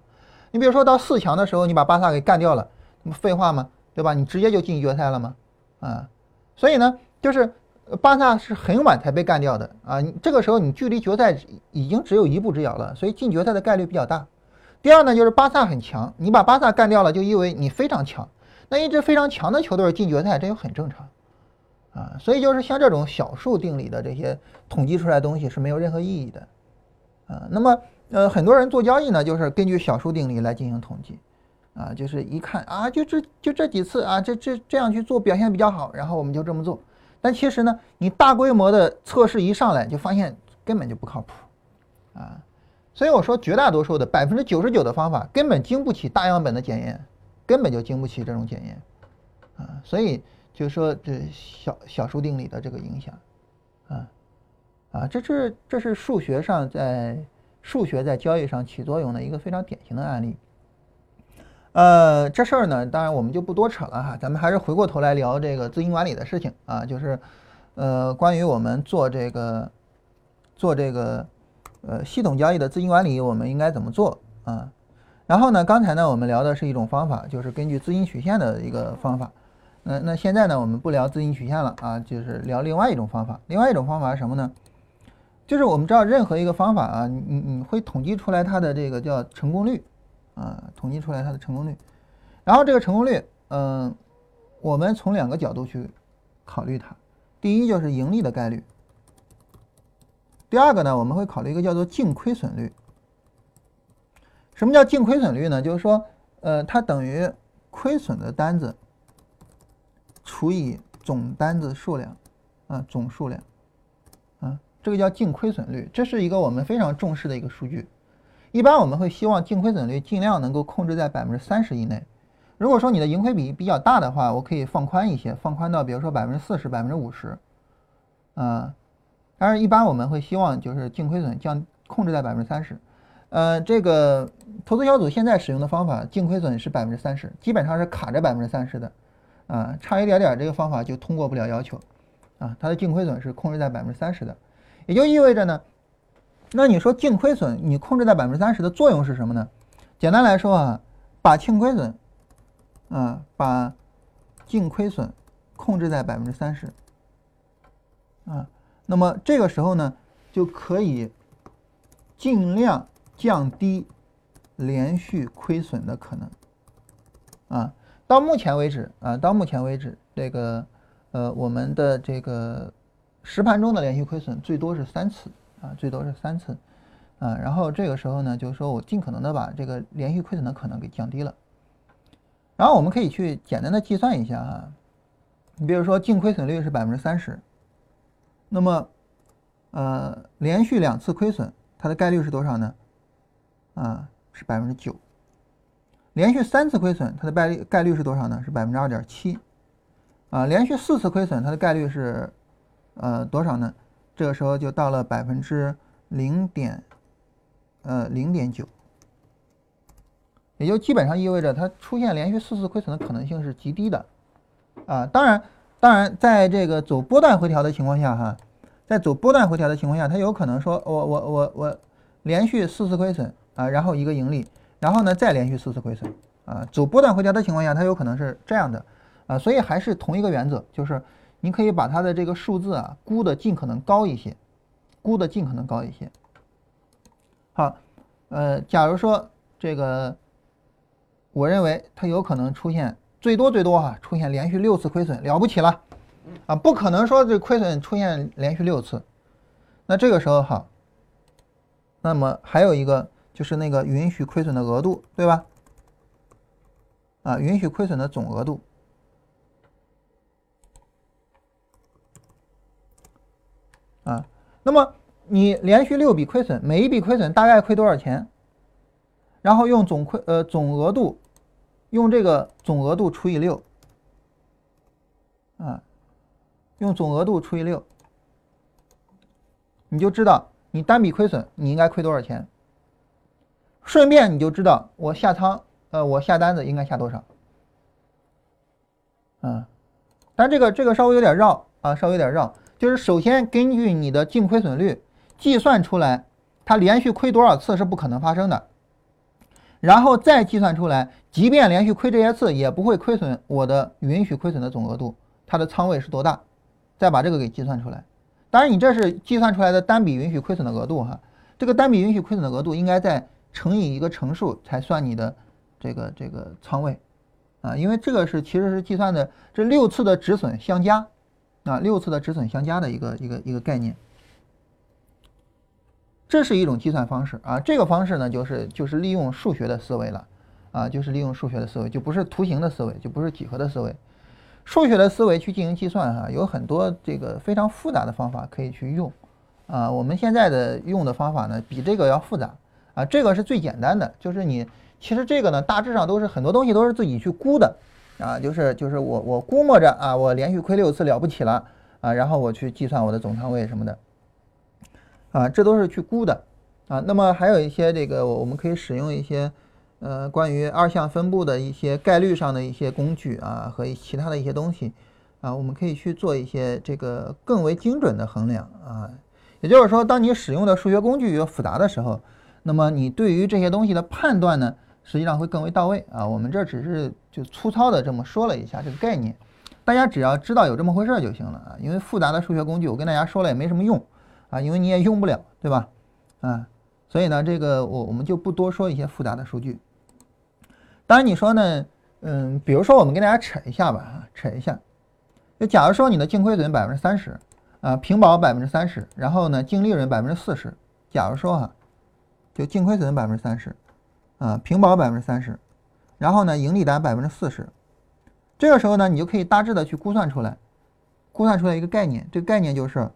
[SPEAKER 2] 你比如说到四强的时候，你把巴萨给干掉了，那么废话吗？对吧？你直接就进决赛了吗？啊，所以呢，就是。巴萨是很晚才被干掉的啊！这个时候你距离决赛已经只有一步之遥了，所以进决赛的概率比较大。第二呢，就是巴萨很强，你把巴萨干掉了，就意味你非常强。那一支非常强的球队进决赛，这就很正常啊。所以就是像这种小数定理的这些统计出来的东西是没有任何意义的啊。那么呃，很多人做交易呢，就是根据小数定理来进行统计啊，就是一看啊，就这就这几次啊，这这这样去做表现比较好，然后我们就这么做。但其实呢，你大规模的测试一上来就发现根本就不靠谱，啊，所以我说绝大多数的百分之九十九的方法根本经不起大样本的检验，根本就经不起这种检验，啊，所以就说这小小数定理的这个影响，啊，啊，这是这是数学上在数学在交易上起作用的一个非常典型的案例。呃，这事儿呢，当然我们就不多扯了哈，咱们还是回过头来聊这个资金管理的事情啊，就是，呃，关于我们做这个做这个呃系统交易的资金管理，我们应该怎么做啊？然后呢，刚才呢我们聊的是一种方法，就是根据资金曲线的一个方法。那那现在呢，我们不聊资金曲线了啊，就是聊另外一种方法。另外一种方法是什么呢？就是我们知道任何一个方法啊，你你会统计出来它的这个叫成功率。啊，统计出来它的成功率，然后这个成功率，嗯，我们从两个角度去考虑它。第一就是盈利的概率，第二个呢，我们会考虑一个叫做净亏损率。什么叫净亏损率呢？就是说，呃，它等于亏损的单子除以总单子数量，啊，总数量，啊，这个叫净亏损率，这是一个我们非常重视的一个数据。一般我们会希望净亏损率尽量能够控制在百分之三十以内。如果说你的盈亏比比较大的话，我可以放宽一些，放宽到比如说百分之四十、百分之五十。嗯，当然一般我们会希望就是净亏损降控制在百分之三十。呃，这个投资小组现在使用的方法，净亏损是百分之三十，基本上是卡着百分之三十的。啊，差一点点这个方法就通过不了要求。啊，它的净亏损是控制在百分之三十的，也就意味着呢。那你说净亏损你控制在百分之三十的作用是什么呢？简单来说啊，把净亏损，啊，把净亏损控制在百分之三十，啊，那么这个时候呢，就可以尽量降低连续亏损的可能。啊，到目前为止啊，到目前为止，这个呃，我们的这个实盘中的连续亏损最多是三次啊，最多是三次啊。然后这个时候呢，就是说我尽可能的把这个连续亏损的可能给降低了。然后我们可以去简单的计算一下哈，你比如说净亏损率是百分之三十，那么呃，连续两次亏损，它的概率是多少呢？啊，是百分之九。连续三次亏损，它的概率概率是多少呢？是百分之二点七。啊，连续四次亏损，它的概率是呃多少呢？这个时候就到了百分之零点呃零点九，也就基本上意味着它出现连续四次亏损的可能性是极低的。啊，当然，当然，在这个走波段回调的情况下，哈，在走波段回调的情况下，它有可能说我我我我连续四次亏损啊，然后一个盈利。然后呢，再连续四次亏损，啊，走波段回调的情况下，它有可能是这样的，啊，所以还是同一个原则，就是你可以把它的这个数字啊估的尽可能高一些，估的尽可能高一些。好，呃，假如说这个，我认为它有可能出现最多最多哈出现连续六次亏损，了不起了，啊，不可能说这亏损出现连续六次，那这个时候哈，那么还有一个。就是那个允许亏损的额度，对吧？啊，允许亏损的总额度。啊，那么你连续六笔亏损，每一笔亏损大概亏多少钱？然后用总亏呃总额度，用这个总额度除以六，啊，用总额度除以六，你就知道你单笔亏损你应该亏多少钱。顺便你就知道我下仓，呃，我下单子应该下多少，嗯，但这个这个稍微有点绕啊，稍微有点绕。就是首先根据你的净亏损率计算出来，它连续亏多少次是不可能发生的，然后再计算出来，即便连续亏这些次也不会亏损我的允许亏损的总额度，它的仓位是多大，再把这个给计算出来。当然，你这是计算出来的单笔允许亏损的额度哈，这个单笔允许亏损的额度应该再。乘以一个乘数才算你的这个这个仓位啊，因为这个是其实是计算的这六次的止损相加啊，六次的止损相加的一个一个一个概念。这是一种计算方式啊，这个方式呢就是就是利用数学的思维了啊，就是利用数学的思维，就不是图形的思维，就不是几何的思维，数学的思维去进行计算哈，有很多这个非常复杂的方法可以去用啊，我们现在的用的方法呢比这个要复杂。啊，这个是最简单的，就是你其实这个呢，大致上都是很多东西都是自己去估的，啊，就是就是我我估摸着啊，我连续亏六次了不起了啊，然后我去计算我的总仓位什么的，啊，这都是去估的，啊，那么还有一些这个我们可以使用一些呃关于二项分布的一些概率上的一些工具啊和其他的一些东西。啊，我们可以去做一些这个更为精准的衡量啊，也就是说，当你使用的数学工具越复杂的时候。那么你对于这些东西的判断呢，实际上会更为到位啊。我们这只是就粗糙的这么说了一下这个概念，大家只要知道有这么回事就行了啊。因为复杂的数学工具我跟大家说了也没什么用啊，因为你也用不了，对吧？啊，所以呢，这个我我们就不多说一些复杂的数据。当然你说呢，嗯，比如说我们跟大家扯一下吧，扯一下，就假如说你的净亏损百分之三十啊，平保百分之三十，然后呢净利润百分之四十，假如说哈。就净亏损百分之三十，啊，平保百分之三十，然后呢，盈利达百分之四十，这个时候呢，你就可以大致的去估算出来，估算出来一个概念，这个概念就是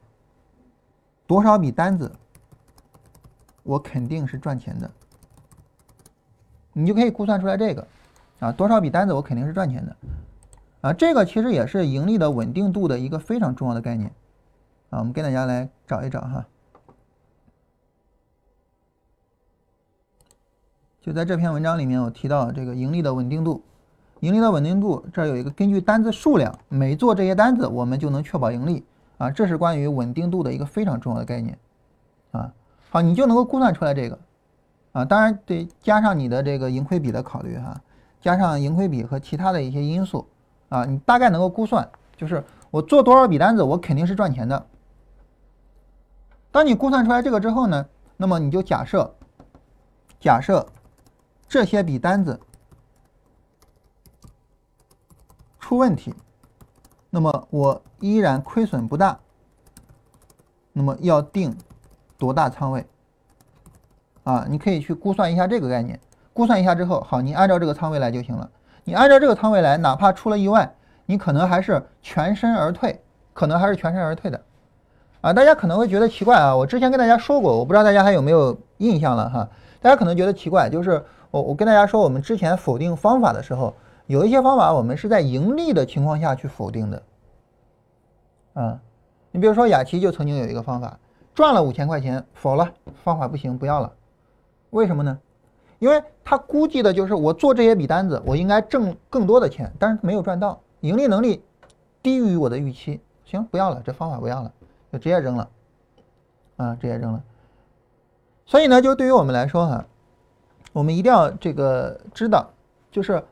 [SPEAKER 2] 多少笔单子，我肯定是赚钱的，你就可以估算出来这个，啊，多少笔单子我肯定是赚钱的，啊，这个其实也是盈利的稳定度的一个非常重要的概念，啊，我们跟大家来找一找哈。就在这篇文章里面，我提到这个盈利的稳定度，盈利的稳定度，这儿有一个根据单子数量，每做这些单子，我们就能确保盈利。啊，这是关于稳定度的一个非常重要的概念。啊。好，你就能够估算出来这个。啊，当然得加上你的这个盈亏比的考虑哈，加上盈亏比和其他的一些因素。啊，你大概能够估算，就是我做多少笔单子，我肯定是赚钱的。当你估算出来这个之后呢，那么你就假设，假设这些笔单子出问题，那么我依然亏损不大，那么要定多大仓位？啊，你可以去估算一下这个概念，估算一下之后，好，你按照这个仓位来就行了。你按照这个仓位来，哪怕出了意外，你可能还是全身而退，可能还是全身而退的。啊，大家可能会觉得奇怪啊，我之前跟大家说过，我不知道大家还有没有印象了哈。大家可能觉得奇怪，就是我我跟大家说，我们之前否定方法的时候，有一些方法我们是在盈利的情况下去否定的。啊，你比如说雅琪就曾经有一个方法，赚了五千块钱，否了，方法不行，不要了。为什么呢？因为他估计的就是我做这些笔单子，我应该挣更多的钱，但是没有赚到，盈利能力低于我的预期。行，不要了，这方法不要了，就直接扔了，啊，直接扔了。所以呢，就对于我们来说哈，我们一定要这个知道，就是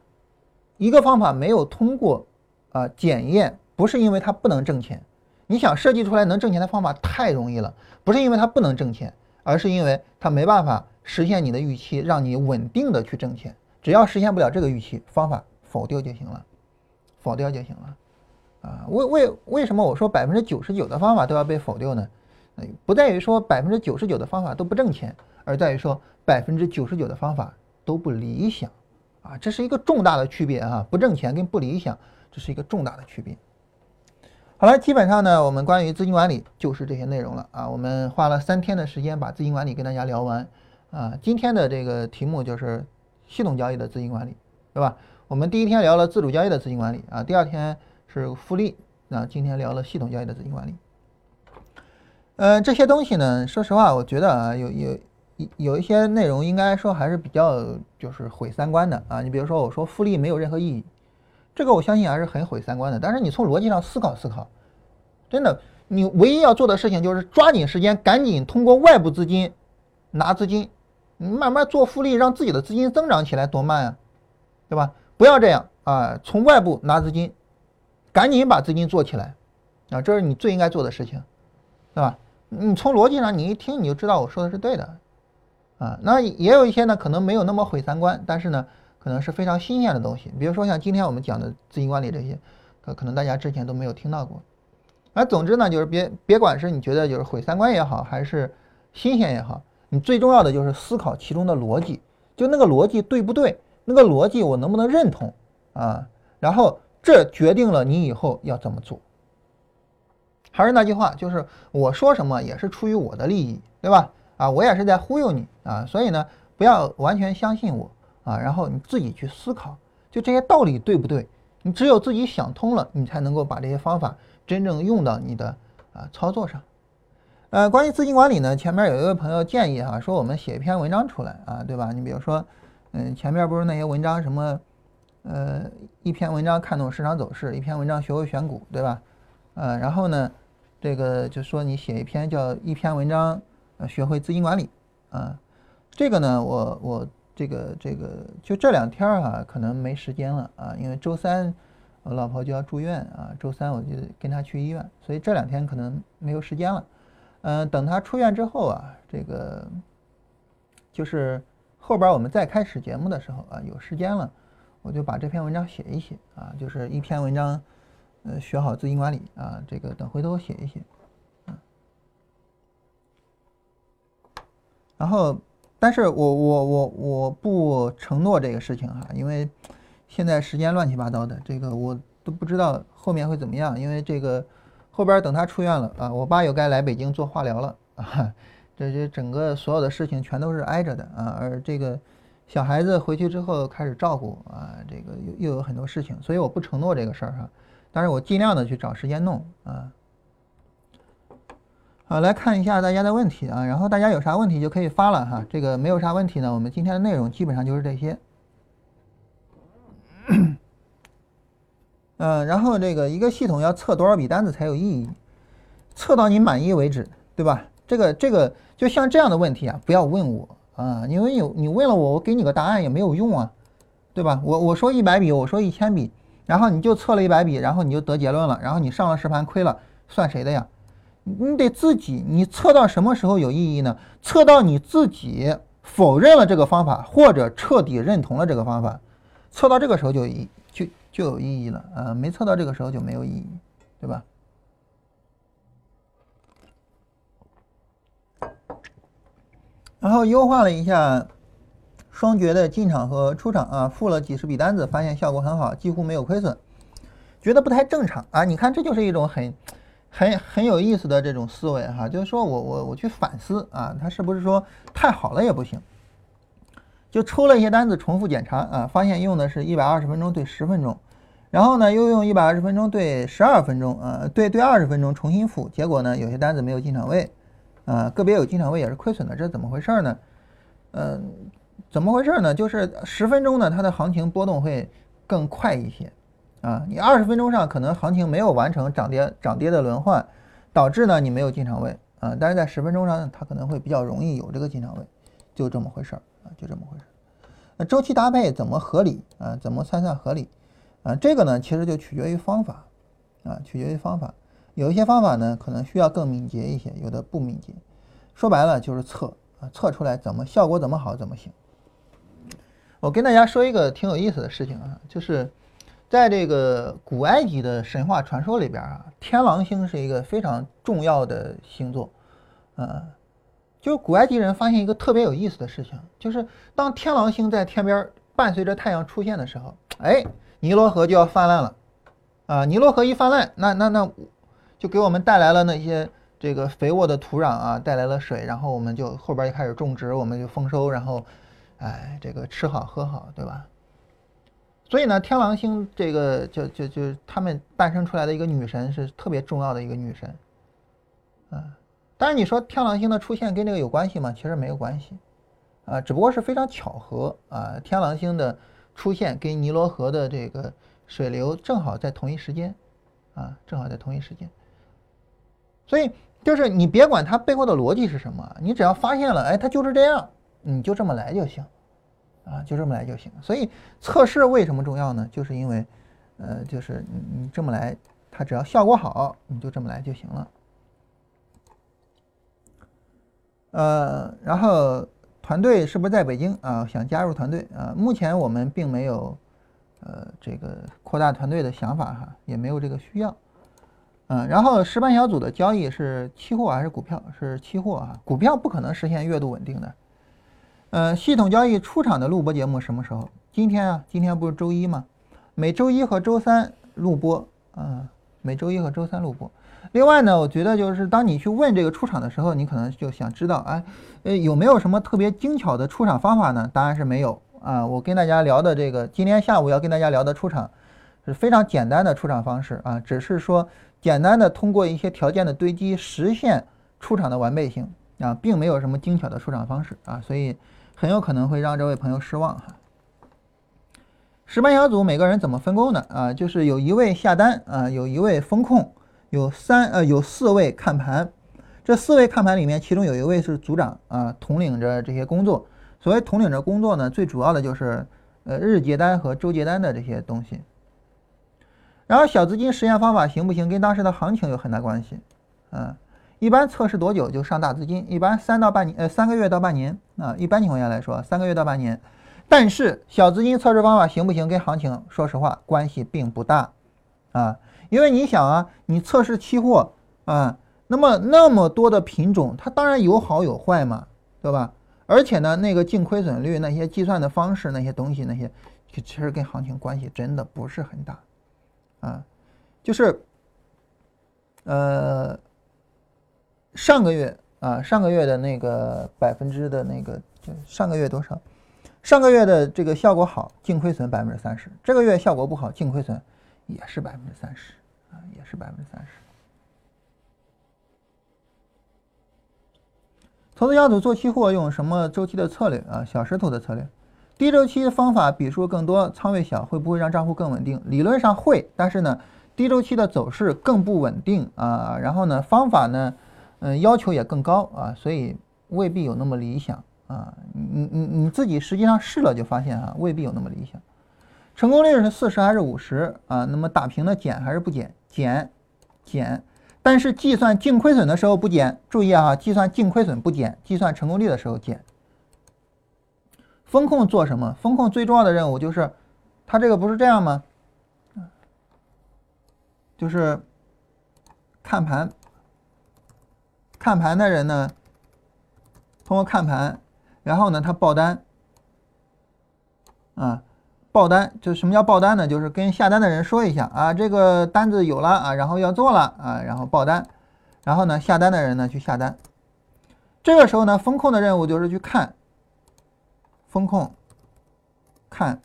[SPEAKER 2] 一个方法没有通过啊检验，不是因为它不能挣钱。你想设计出来能挣钱的方法太容易了，不是因为它不能挣钱，而是因为它没办法。实现你的预期，让你稳定的去挣钱。只要实现不了这个预期，方法否掉就行了，否掉就行了。啊，为为为什么我说百分之九十九的方法都要被否掉呢？不在于说百分之九十九的方法都不挣钱，而在于说百分之九十九的方法都不理想。啊，这是一个重大的区别啊！不挣钱跟不理想，这是一个重大的区别。好了，基本上呢，我们关于资金管理就是这些内容了啊。我们花了三天的时间把资金管理跟大家聊完。啊，今天的这个题目就是系统交易的资金管理，对吧？我们第一天聊了自主交易的资金管理啊，第二天是复利，那今天聊了系统交易的资金管理。嗯，这些东西呢，说实话，我觉得啊，有有有一些内容应该说还是比较就是毁三观的啊。你比如说，我说复利没有任何意义，这个我相信还是很毁三观的。但是你从逻辑上思考思考，真的，你唯一要做的事情就是抓紧时间，赶紧通过外部资金拿资金。你慢慢做复利，让自己的资金增长起来多慢啊，对吧？不要这样啊，从外部拿资金，赶紧把资金做起来啊，这是你最应该做的事情，对吧？你从逻辑上你一听你就知道我说的是对的啊。那也有一些呢，可能没有那么毁三观，但是呢，可能是非常新鲜的东西。比如说像今天我们讲的资金管理这些，可可能大家之前都没有听到过。而总之呢，就是别别管是你觉得就是毁三观也好，还是新鲜也好。你最重要的就是思考其中的逻辑，就那个逻辑对不对？那个逻辑我能不能认同啊？然后这决定了你以后要怎么做。还是那句话，就是我说什么也是出于我的利益，对吧？啊，我也是在忽悠你啊，所以呢，不要完全相信我啊，然后你自己去思考，就这些道理对不对？你只有自己想通了，你才能够把这些方法真正用到你的啊操作上。呃，关于资金管理呢，前面有一位朋友建议哈，说我们写一篇文章出来啊，对吧？你比如说，嗯，前面不是那些文章什么，呃，一篇文章看懂市场走势，一篇文章学会选股，对吧？呃，然后呢，这个就说你写一篇叫一篇文章，呃，学会资金管理啊。这个呢，我我这个这个就这两天啊，可能没时间了啊，因为周三我老婆就要住院啊，周三我就跟她去医院，所以这两天可能没有时间了。嗯，等她出院之后啊，这个就是后边我们再开始节目的时候啊，有时间了，我就把这篇文章写一写啊，就是一篇文章，呃，学好资金管理啊，这个等回头写一写，嗯，然后，但是我我我我不承诺这个事情哈，因为现在时间乱七八糟的，这个我都不知道后面会怎么样，因为这个。后边等他出院了啊，我爸又该来北京做化疗了啊，这这整个所有的事情全都是挨着的啊，而这个小孩子回去之后开始照顾啊，这个又又有很多事情，所以我不承诺这个事儿哈，但是我尽量的去找时间弄啊。好，来看一下大家的问题啊，然后大家有啥问题就可以发了哈，这个没有啥问题呢，我们今天的内容基本上就是这些。嗯，然后这个一个系统要测多少笔单子才有意义？测到你满意为止，对吧？这个这个就像这样的问题啊，不要问我啊，因为有你问了我，我给你个答案也没有用啊，对吧？我我说一百笔，我说一千笔，然后你就测了一百笔，然后你就得结论了，然后你上了实盘亏了，算谁的呀？你得自己，你测到什么时候有意义呢？测到你自己否认了这个方法，或者彻底认同了这个方法，测到这个时候就意就就有意义了啊，没测到这个时候就没有意义，对吧？然后优化了一下双绝的进场和出场啊，付了几十笔单子，发现效果很好，几乎没有亏损，觉得不太正常啊。你看，这就是一种很。很很有意思的这种思维哈，就是说我我我去反思啊，他是不是说太好了也不行？就抽了一些单子重复检查啊，发现用的是一百二十分钟对十分钟，然后呢又用一百二十分钟对十二分钟啊，对对二十分钟重新付，结果呢有些单子没有进场位啊，个别有进场位也是亏损的，这是怎么回事呢？嗯，怎么回事呢？就是十分钟呢它的行情波动会更快一些。啊，你二十分钟上可能行情没有完成涨跌涨跌的轮换，导致呢你没有进场位啊。但是在十分钟上呢，它可能会比较容易有这个进场位，就这么回事儿啊，就这么回事儿。那周期搭配怎么合理啊？怎么才算合理啊？这个呢，其实就取决于方法啊，取决于方法。有一些方法呢，可能需要更敏捷一些，有的不敏捷。说白了就是测啊，测出来怎么效果怎么好怎么行。我跟大家说一个挺有意思的事情啊，就是。在这个古埃及的神话传说里边啊，天狼星是一个非常重要的星座，呃，就是古埃及人发现一个特别有意思的事情，就是当天狼星在天边伴随着太阳出现的时候，哎，尼罗河就要泛滥了，啊，尼罗河一泛滥，那那那就给我们带来了那些这个肥沃的土壤啊，带来了水，然后我们就后边就开始种植，我们就丰收，然后，哎，这个吃好喝好，对吧？所以呢，天狼星这个就就就他们诞生出来的一个女神是特别重要的一个女神，啊，但是你说天狼星的出现跟这个有关系吗？其实没有关系，啊，只不过是非常巧合啊，天狼星的出现跟尼罗河的这个水流正好在同一时间，啊，正好在同一时间，所以就是你别管它背后的逻辑是什么，你只要发现了，哎，它就是这样，你就这么来就行。啊，就这么来就行。所以测试为什么重要呢？就是因为，呃，就是你你这么来，它只要效果好，你就这么来就行了。呃，然后团队是不是在北京啊？想加入团队啊？目前我们并没有，呃，这个扩大团队的想法哈，也没有这个需要。嗯，然后实盘小组的交易是期货还是股票？是期货啊，股票不可能实现月度稳定的。呃，系统交易出场的录播节目什么时候？今天啊，今天不是周一吗？每周一和周三录播啊，每周一和周三录播。另外呢，我觉得就是当你去问这个出场的时候，你可能就想知道，哎，呃，有没有什么特别精巧的出场方法呢？答案是没有啊。我跟大家聊的这个，今天下午要跟大家聊的出场是非常简单的出场方式啊，只是说简单的通过一些条件的堆积实现出场的完备性啊，并没有什么精巧的出场方式啊，所以。很有可能会让这位朋友失望哈。实盘小组每个人怎么分工的啊？就是有一位下单啊，有一位风控，有三呃有四位看盘。这四位看盘里面，其中有一位是组长啊，统领着这些工作。所谓统领着工作呢，最主要的就是呃日结单和周结单的这些东西。然后小资金实验方法行不行，跟当时的行情有很大关系啊。一般测试多久就上大资金？一般三到半年，呃，三个月到半年啊。一般情况下来说，三个月到半年。但是小资金测试方法行不行？跟行情说实话关系并不大啊。因为你想啊，你测试期货啊，那么那么多的品种，它当然有好有坏嘛，对吧？而且呢，那个净亏损率那些计算的方式那些东西那些，其实跟行情关系真的不是很大啊。就是，呃。上个月啊，上个月的那个百分之的那个，上个月多少？上个月的这个效果好，净亏损百分之三十。这个月效果不好，净亏损也是百分之三十啊，也是百分之三十。投资小组做期货用什么周期的策略啊？小时图的策略，低周期方法笔数更多，仓位小，会不会让账户更稳定？理论上会，但是呢，低周期的走势更不稳定啊。然后呢，方法呢？嗯，要求也更高啊，所以未必有那么理想啊。你你你自己实际上试了就发现啊，未必有那么理想。成功率是四十还是五十啊？那么打平的减还是不减？减，减，但是计算净亏损的时候不减，注意啊，计算净亏损不减，计算成功率的时候减。风控做什么？风控最重要的任务就是，它这个不是这样吗？就是看盘，看盘的人呢，通过看盘，然后呢，他报单，啊，报单就什么叫报单呢？就是跟下单的人说一下啊，这个单子有了啊，然后要做了啊，然后报单，然后呢，下单的人呢去下单。这个时候呢，风控的任务就是去看。风控看，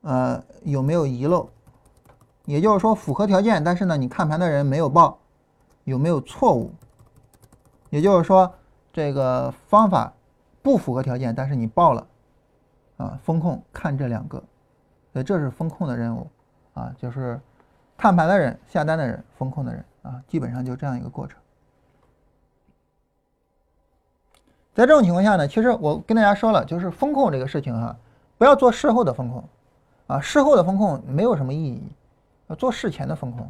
[SPEAKER 2] 呃有没有遗漏，也就是说符合条件，但是呢你看盘的人没有报，有没有错误？也就是说这个方法不符合条件，但是你报了，啊风控看这两个，所以这是风控的任务啊，就是看盘的人、下单的人、风控的人啊，基本上就这样一个过程。在这种情况下呢，其实我跟大家说了，就是风控这个事情哈，不要做事后的风控，啊，事后的风控没有什么意义，要做事前的风控，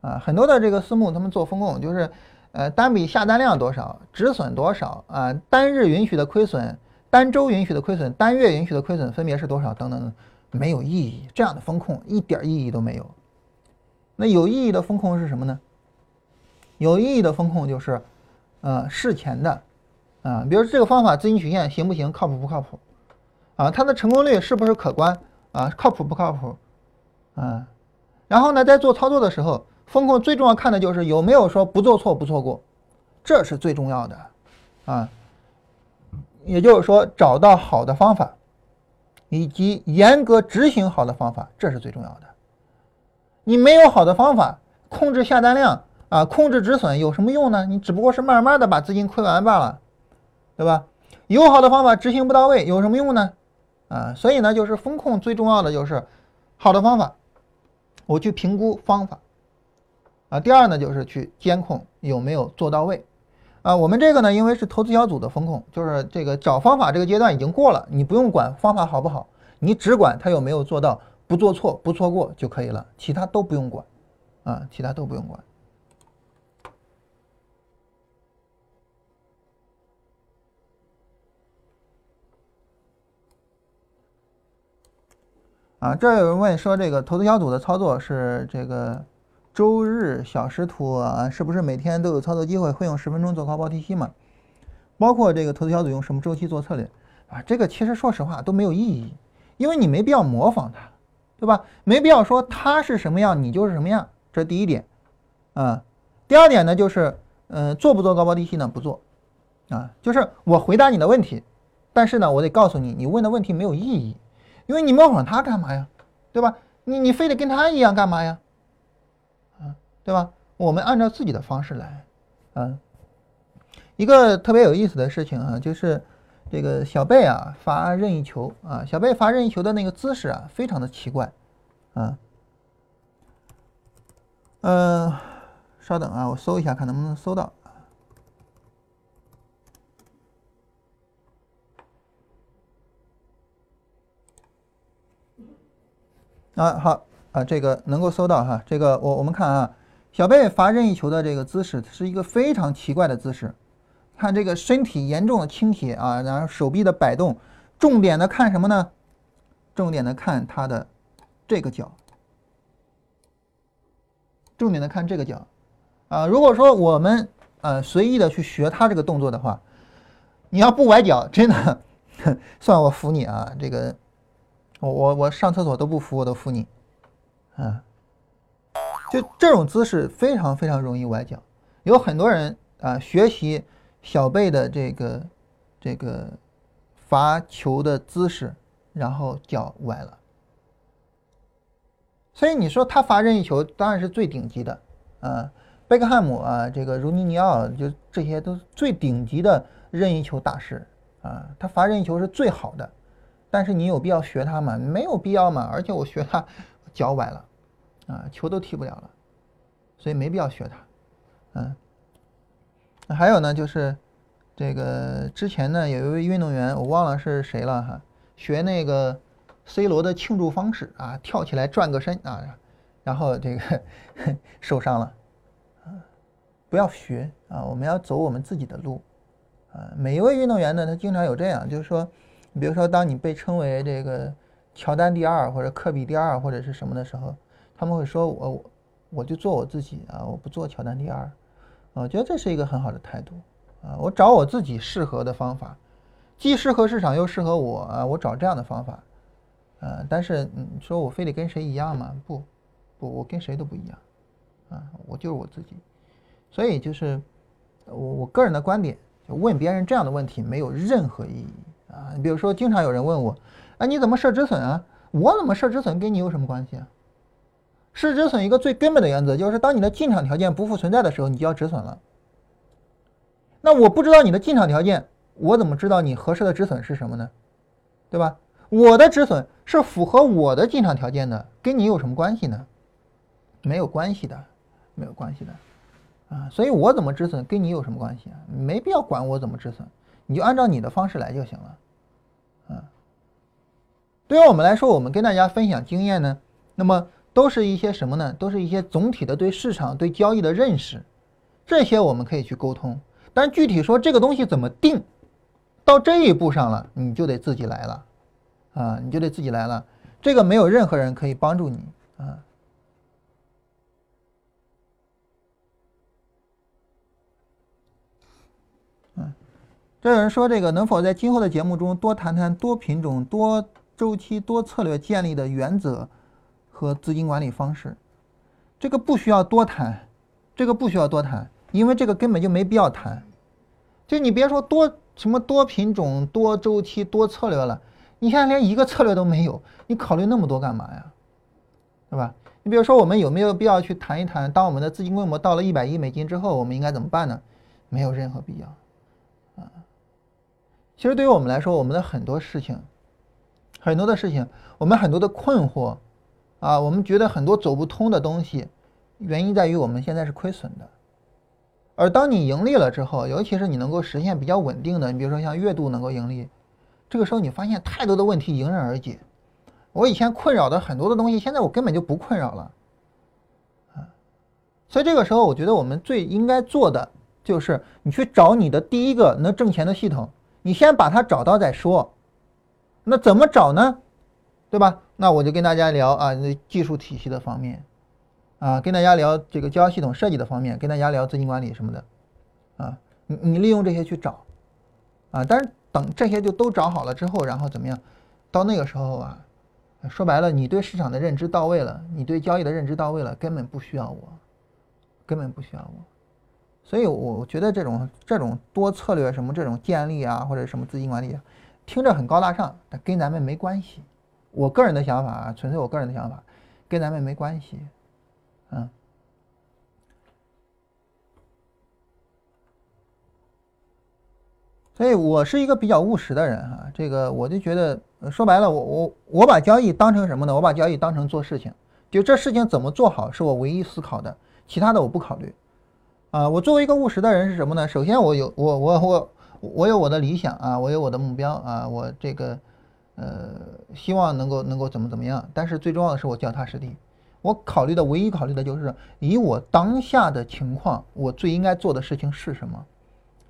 [SPEAKER 2] 啊，很多的这个私募他们做风控就是，呃，单笔下单量多少，止损多少啊，单日允许的亏损，单周允许的亏损，单月允许的亏损分别是多少等等，没有意义，这样的风控一点意义都没有。那有意义的风控是什么呢？有意义的风控就是，呃，事前的。啊，比如这个方法资金曲线行不行？靠谱不靠谱？啊，它的成功率是不是可观？啊，靠谱不靠谱？啊，然后呢，在做操作的时候，风控最重要看的就是有没有说不做错不错过，这是最重要的啊。也就是说，找到好的方法，以及严格执行好的方法，这是最重要的。你没有好的方法控制下单量啊，控制止损有什么用呢？你只不过是慢慢的把资金亏完罢了。对吧？有好的方法执行不到位，有什么用呢？啊，所以呢，就是风控最重要的就是好的方法，我去评估方法啊。第二呢，就是去监控有没有做到位啊。我们这个呢，因为是投资小组的风控，就是这个找方法这个阶段已经过了，你不用管方法好不好，你只管它有没有做到，不做错，不错过就可以了，其他都不用管啊，其他都不用管。啊，这有人问说，这个投资小组的操作是这个周日小时图啊，是不是每天都有操作机会？会用十分钟做高抛低吸吗？包括这个投资小组用什么周期做策略啊？这个其实说实话都没有意义，因为你没必要模仿他，对吧？没必要说他是什么样，你就是什么样，这是第一点啊。第二点呢，就是嗯，做不做高抛低吸呢？不做啊，就是我回答你的问题，但是呢，我得告诉你，你问的问题没有意义。因为你模仿他干嘛呀，对吧？你你非得跟他一样干嘛呀？对吧？我们按照自己的方式来，啊，一个特别有意思的事情啊，就是这个小贝啊发任意球啊，小贝发任意球的那个姿势啊，非常的奇怪，啊，嗯，稍等啊，我搜一下看能不能搜到。啊好啊，这个能够搜到哈，这个我我们看啊，小贝罚任意球的这个姿势是一个非常奇怪的姿势，看这个身体严重的倾斜啊，然后手臂的摆动，重点的看什么呢？重点的看他的这个脚，重点的看这个脚啊。如果说我们呃随意的去学他这个动作的话，你要不崴脚，真的 (laughs) 算我服你啊，这个。我我我上厕所都不服，我都服你，啊，就这种姿势非常非常容易崴脚，有很多人啊学习小贝的这个这个罚球的姿势，然后脚崴了。所以你说他罚任意球当然是最顶级的，啊，贝克汉姆啊，这个儒尼尼奥就这些都是最顶级的任意球大师啊，他罚任意球是最好的。但是你有必要学他吗？没有必要嘛。而且我学他，脚崴了，啊，球都踢不了了，所以没必要学他。嗯，还有呢，就是这个之前呢，有一位运动员，我忘了是谁了哈，学那个 C 罗的庆祝方式啊，跳起来转个身啊，然后这个 (laughs) 受伤了，啊，不要学啊，我们要走我们自己的路，啊，每一位运动员呢，他经常有这样，就是说，比如说当你被称为这个乔丹第二或者科比第二或者是什么的时候，他们会说我我我就做我自己啊，我不做乔丹第二，我觉得这是一个很好的态度啊，我找我自己适合的方法，既适合市场又适合我啊，我找这样的方法。呃，但是你说我非得跟谁一样吗？不，不，我跟谁都不一样，啊，我就是我自己。所以就是我我个人的观点，就问别人这样的问题没有任何意义啊。你比如说，经常有人问我，哎，你怎么设止损啊？我怎么设止损跟你有什么关系啊？是止损一个最根本的原则就是，当你的进场条件不复存在的时候，你就要止损了。那我不知道你的进场条件，我怎么知道你合适的止损是什么呢？对吧？我的止损是符合我的进场条件的，跟你有什么关系呢？没有关系的，没有关系的，啊，所以我怎么止损跟你有什么关系啊？没必要管我怎么止损，你就按照你的方式来就行了，啊。对于我们来说，我们跟大家分享经验呢，那么都是一些什么呢？都是一些总体的对市场、对交易的认识，这些我们可以去沟通。但具体说这个东西怎么定，到这一步上了，你就得自己来了。啊，你就得自己来了，这个没有任何人可以帮助你啊。嗯，这有人说这个能否在今后的节目中多谈谈多品种、多周期、多策略建立的原则和资金管理方式？这个不需要多谈，这个不需要多谈，因为这个根本就没必要谈。就你别说多什么多品种、多周期、多策略了。你现在连一个策略都没有，你考虑那么多干嘛呀？对吧？你比如说，我们有没有必要去谈一谈，当我们的资金规模到了一百亿美金之后，我们应该怎么办呢？没有任何必要。啊，其实对于我们来说，我们的很多事情，很多的事情，我们很多的困惑，啊，我们觉得很多走不通的东西，原因在于我们现在是亏损的。而当你盈利了之后，尤其是你能够实现比较稳定的，你比如说像月度能够盈利。这个时候你发现太多的问题迎刃而解，我以前困扰的很多的东西，现在我根本就不困扰了，啊，所以这个时候我觉得我们最应该做的就是你去找你的第一个能挣钱的系统，你先把它找到再说。那怎么找呢？对吧？那我就跟大家聊啊，技术体系的方面，啊，跟大家聊这个交易系统设计的方面，跟大家聊资金管理什么的，啊，你你利用这些去找，啊，但是。等这些就都找好了之后，然后怎么样？到那个时候啊，说白了，你对市场的认知到位了，你对交易的认知到位了，根本不需要我，根本不需要我。所以，我觉得这种这种多策略什么这种建立啊，或者什么资金管理，听着很高大上，但跟咱们没关系。我个人的想法啊，纯粹我个人的想法，跟咱们没关系，嗯。所以我是一个比较务实的人哈，这个我就觉得说白了，我我我把交易当成什么呢？我把交易当成做事情，就这事情怎么做好是我唯一思考的，其他的我不考虑。啊，我作为一个务实的人是什么呢？首先我有我我我我有我的理想啊，我有我的目标啊，我这个呃希望能够能够怎么怎么样。但是最重要的是我脚踏实地，我考虑的唯一考虑的就是以我当下的情况，我最应该做的事情是什么。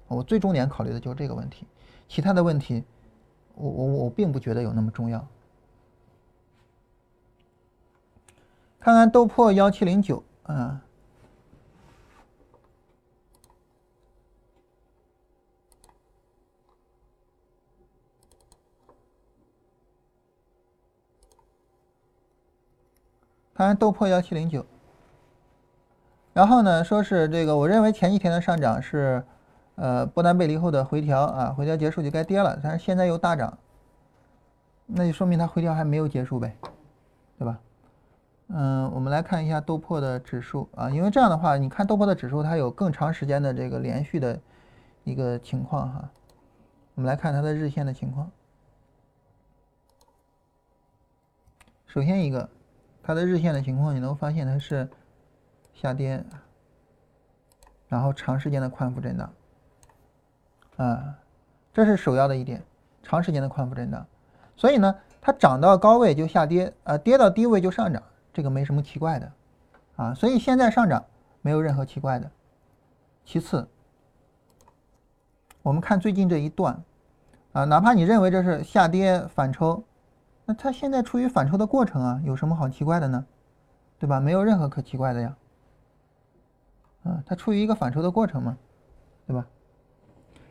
[SPEAKER 2] 我最重点考虑的就是这个问题，其他的问题，我我我并不觉得有那么重要。看看豆破幺七零九啊，看看豆破幺七零九，然后呢，说是这个，我认为前几天的上涨是。呃，波段背离后的回调啊，回调结束就该跌了，但是现在又大涨，那就说明它回调还没有结束呗，对吧？嗯，我们来看一下豆粕的指数啊，因为这样的话，你看豆粕的指数它有更长时间的这个连续的一个情况哈。我们来看它的日线的情况，首先一个，它的日线的情况，你能发现它是下跌，然后长时间的宽幅震荡。啊，这是首要的一点，长时间的宽幅震荡，所以呢，它涨到高位就下跌，啊，跌到低位就上涨，这个没什么奇怪的，啊，所以现在上涨没有任何奇怪的。其次，我们看最近这一段，啊，哪怕你认为这是下跌反抽，那它现在处于反抽的过程啊，有什么好奇怪的呢？对吧？没有任何可奇怪的呀。啊，它处于一个反抽的过程嘛，对吧？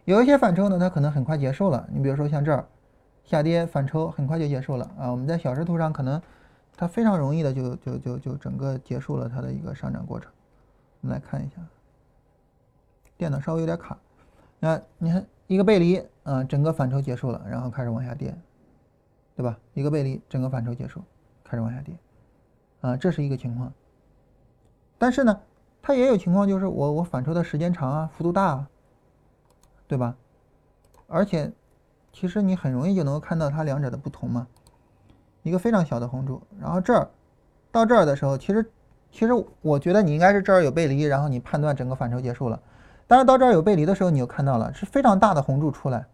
[SPEAKER 2] 有一些反抽呢，它可能很快结束了。你比如说像这儿，下跌反抽很快就结束了啊。我们在小时图上可能它非常容易的就就就就整个结束了它的一个上涨过程。我们来看一下，电脑稍微有点卡。那你看一个背离，啊，整个反抽结束了，然后开始往下跌，对吧？一个背离，整个反抽结束，开始往下跌。啊，这是一个情况，但是呢，它也有情况，就是我我反抽的时间长啊，幅度大，啊，对吧？而且，其实你很容易就能够看到它两者的不同嘛。一个非常小的红柱，然后这儿到这儿的时候，其实其实我觉得你应该是这儿有背离，然后你判断整个反抽结束了。但是到这儿有背离的时候，你又看到了是非常大的红柱出来，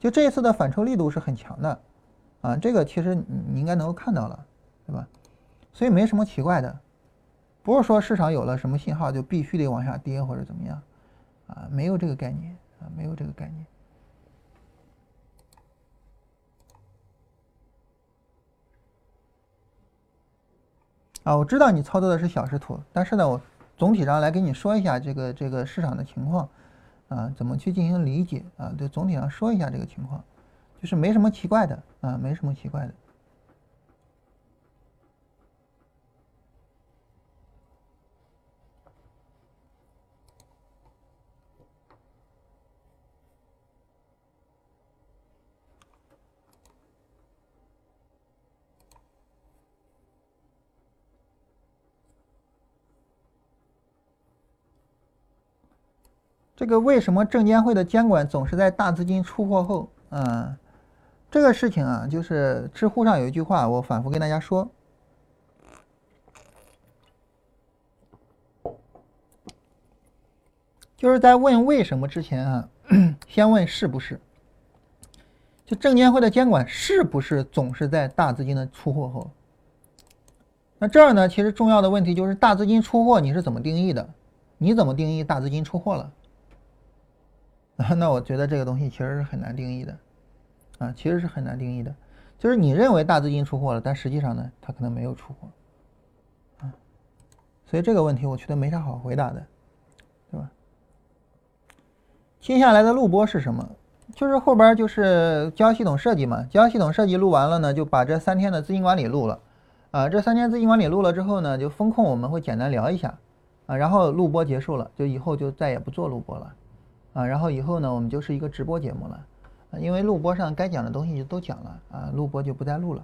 [SPEAKER 2] 就这一次的反抽力度是很强的，啊，这个其实你应该能够看到了，对吧？所以没什么奇怪的，不是说市场有了什么信号就必须得往下跌或者怎么样，啊，没有这个概念啊，没有这个概念。啊，我知道你操作的是小时图，但是呢，我总体上来跟你说一下这个这个市场的情况，啊，怎么去进行理解啊？对，总体上说一下这个情况，就是没什么奇怪的啊，没什么奇怪的。这个为什么证监会的监管总是在大资金出货后？嗯，这个事情啊，就是知乎上有一句话，我反复跟大家说，就是在问为什么之前啊，先问是不是？就证监会的监管是不是总是在大资金的出货后？那这儿呢，其实重要的问题就是大资金出货你是怎么定义的？你怎么定义大资金出货了？(laughs) 那我觉得这个东西其实是很难定义的，啊，其实是很难定义的。就是你认为大资金出货了，但实际上呢，它可能没有出货，啊，所以这个问题我觉得没啥好回答的，对吧？接下来的录播是什么？就是后边就是交易系统设计嘛，交易系统设计录完了呢，就把这三天的资金管理录了，啊，这三天资金管理录了之后呢，就风控我们会简单聊一下，啊，然后录播结束了，就以后就再也不做录播了。啊，然后以后呢，我们就是一个直播节目了，因为录播上该讲的东西就都讲了，啊，录播就不再录了，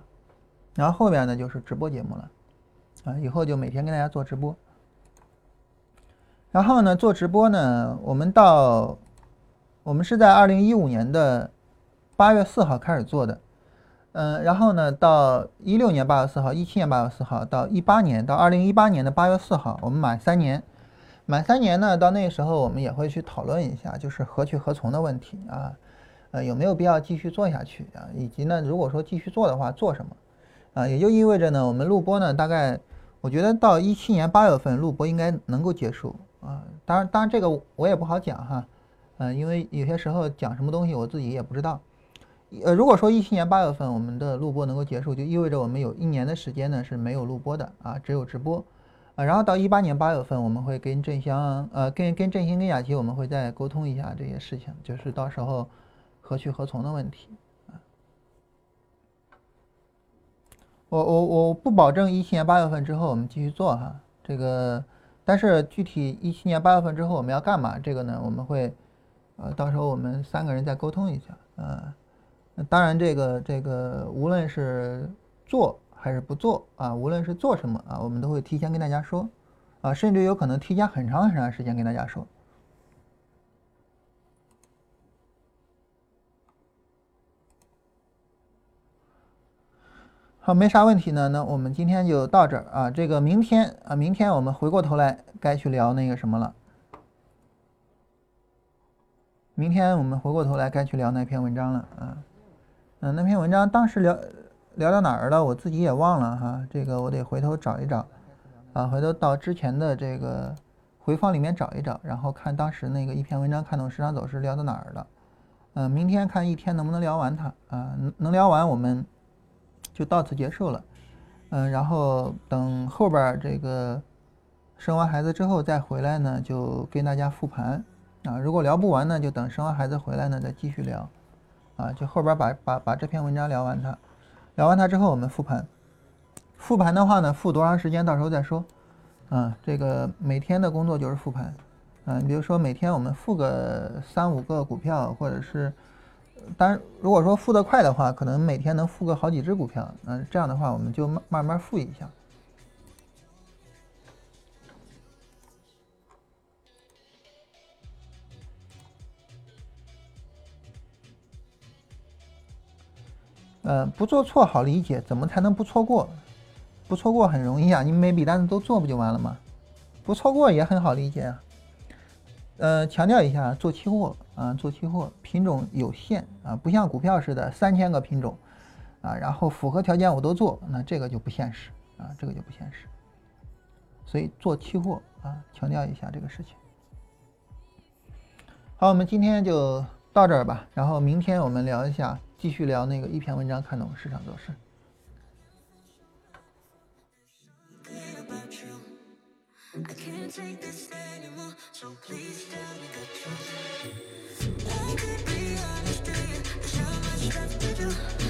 [SPEAKER 2] 然后后边呢就是直播节目了，啊，以后就每天跟大家做直播，然后呢做直播呢，我们到，我们是在二零一五年的八月四号开始做的，嗯，然后呢到一六年八月四号，一七年八月四号，到一八年到二零一八年的八月四号，我们满三年。满三年呢，到那时候我们也会去讨论一下，就是何去何从的问题啊，呃，有没有必要继续做下去啊？以及呢，如果说继续做的话，做什么？啊，也就意味着呢，我们录播呢，大概我觉得到一七年八月份录播应该能够结束啊。当然，当然这个我也不好讲哈，嗯，因为有些时候讲什么东西我自己也不知道。呃，如果说一七年八月份我们的录播能够结束，就意味着我们有一年的时间呢是没有录播的啊，只有直播。啊，然后到一八年八月份，我们会跟振香，呃，跟跟振兴跟雅琪，我们会再沟通一下这些事情，就是到时候何去何从的问题。啊，我我我不保证一七年八月份之后我们继续做哈，这个，但是具体一七年八月份之后我们要干嘛，这个呢，我们会，呃，到时候我们三个人再沟通一下，啊，当然这个这个无论是做。还是不做啊？无论是做什么啊，我们都会提前跟大家说，啊，甚至有可能提前很长很长时间跟大家说。好，没啥问题呢，那我们今天就到这儿啊。这个明天啊，明天我们回过头来该去聊那个什么了。明天我们回过头来该去聊那篇文章了啊。嗯，那篇文章当时聊。聊到哪儿了？我自己也忘了哈，这个我得回头找一找。啊，回头到之前的这个回放里面找一找，然后看当时那个一篇文章看懂市场走势聊到哪儿了。嗯，明天看一天能不能聊完它啊？能能聊完我们就到此结束了。嗯，然后等后边这个生完孩子之后再回来呢，就跟大家复盘啊。如果聊不完呢，就等生完孩子回来呢再继续聊啊。就后边把把把这篇文章聊完它，聊完它之后我们复盘。复盘的话呢，复多长时间到时候再说。啊，这个每天的工作就是复盘。嗯，比如说每天我们复个三五个股票，或者是，当然如果说复得快的话，可能每天能复个好几只股票。嗯，这样的话我们就慢慢慢复一下。嗯，不做错好理解，怎么才能不错过？不错过很容易啊，你每笔单子都做不就完了吗？不错过也很好理解啊。呃，强调一下，做期货啊，做期货品种有限啊，不像股票似的三千个品种啊，然后符合条件我都做，那这个就不现实啊，这个就不现实。所以做期货啊，强调一下这个事情。好，我们今天就到这儿吧，然后明天我们聊一下，继续聊那个一篇文章看懂市场走势。I can't take this anymore, so please tell me the truth. I could be honest you.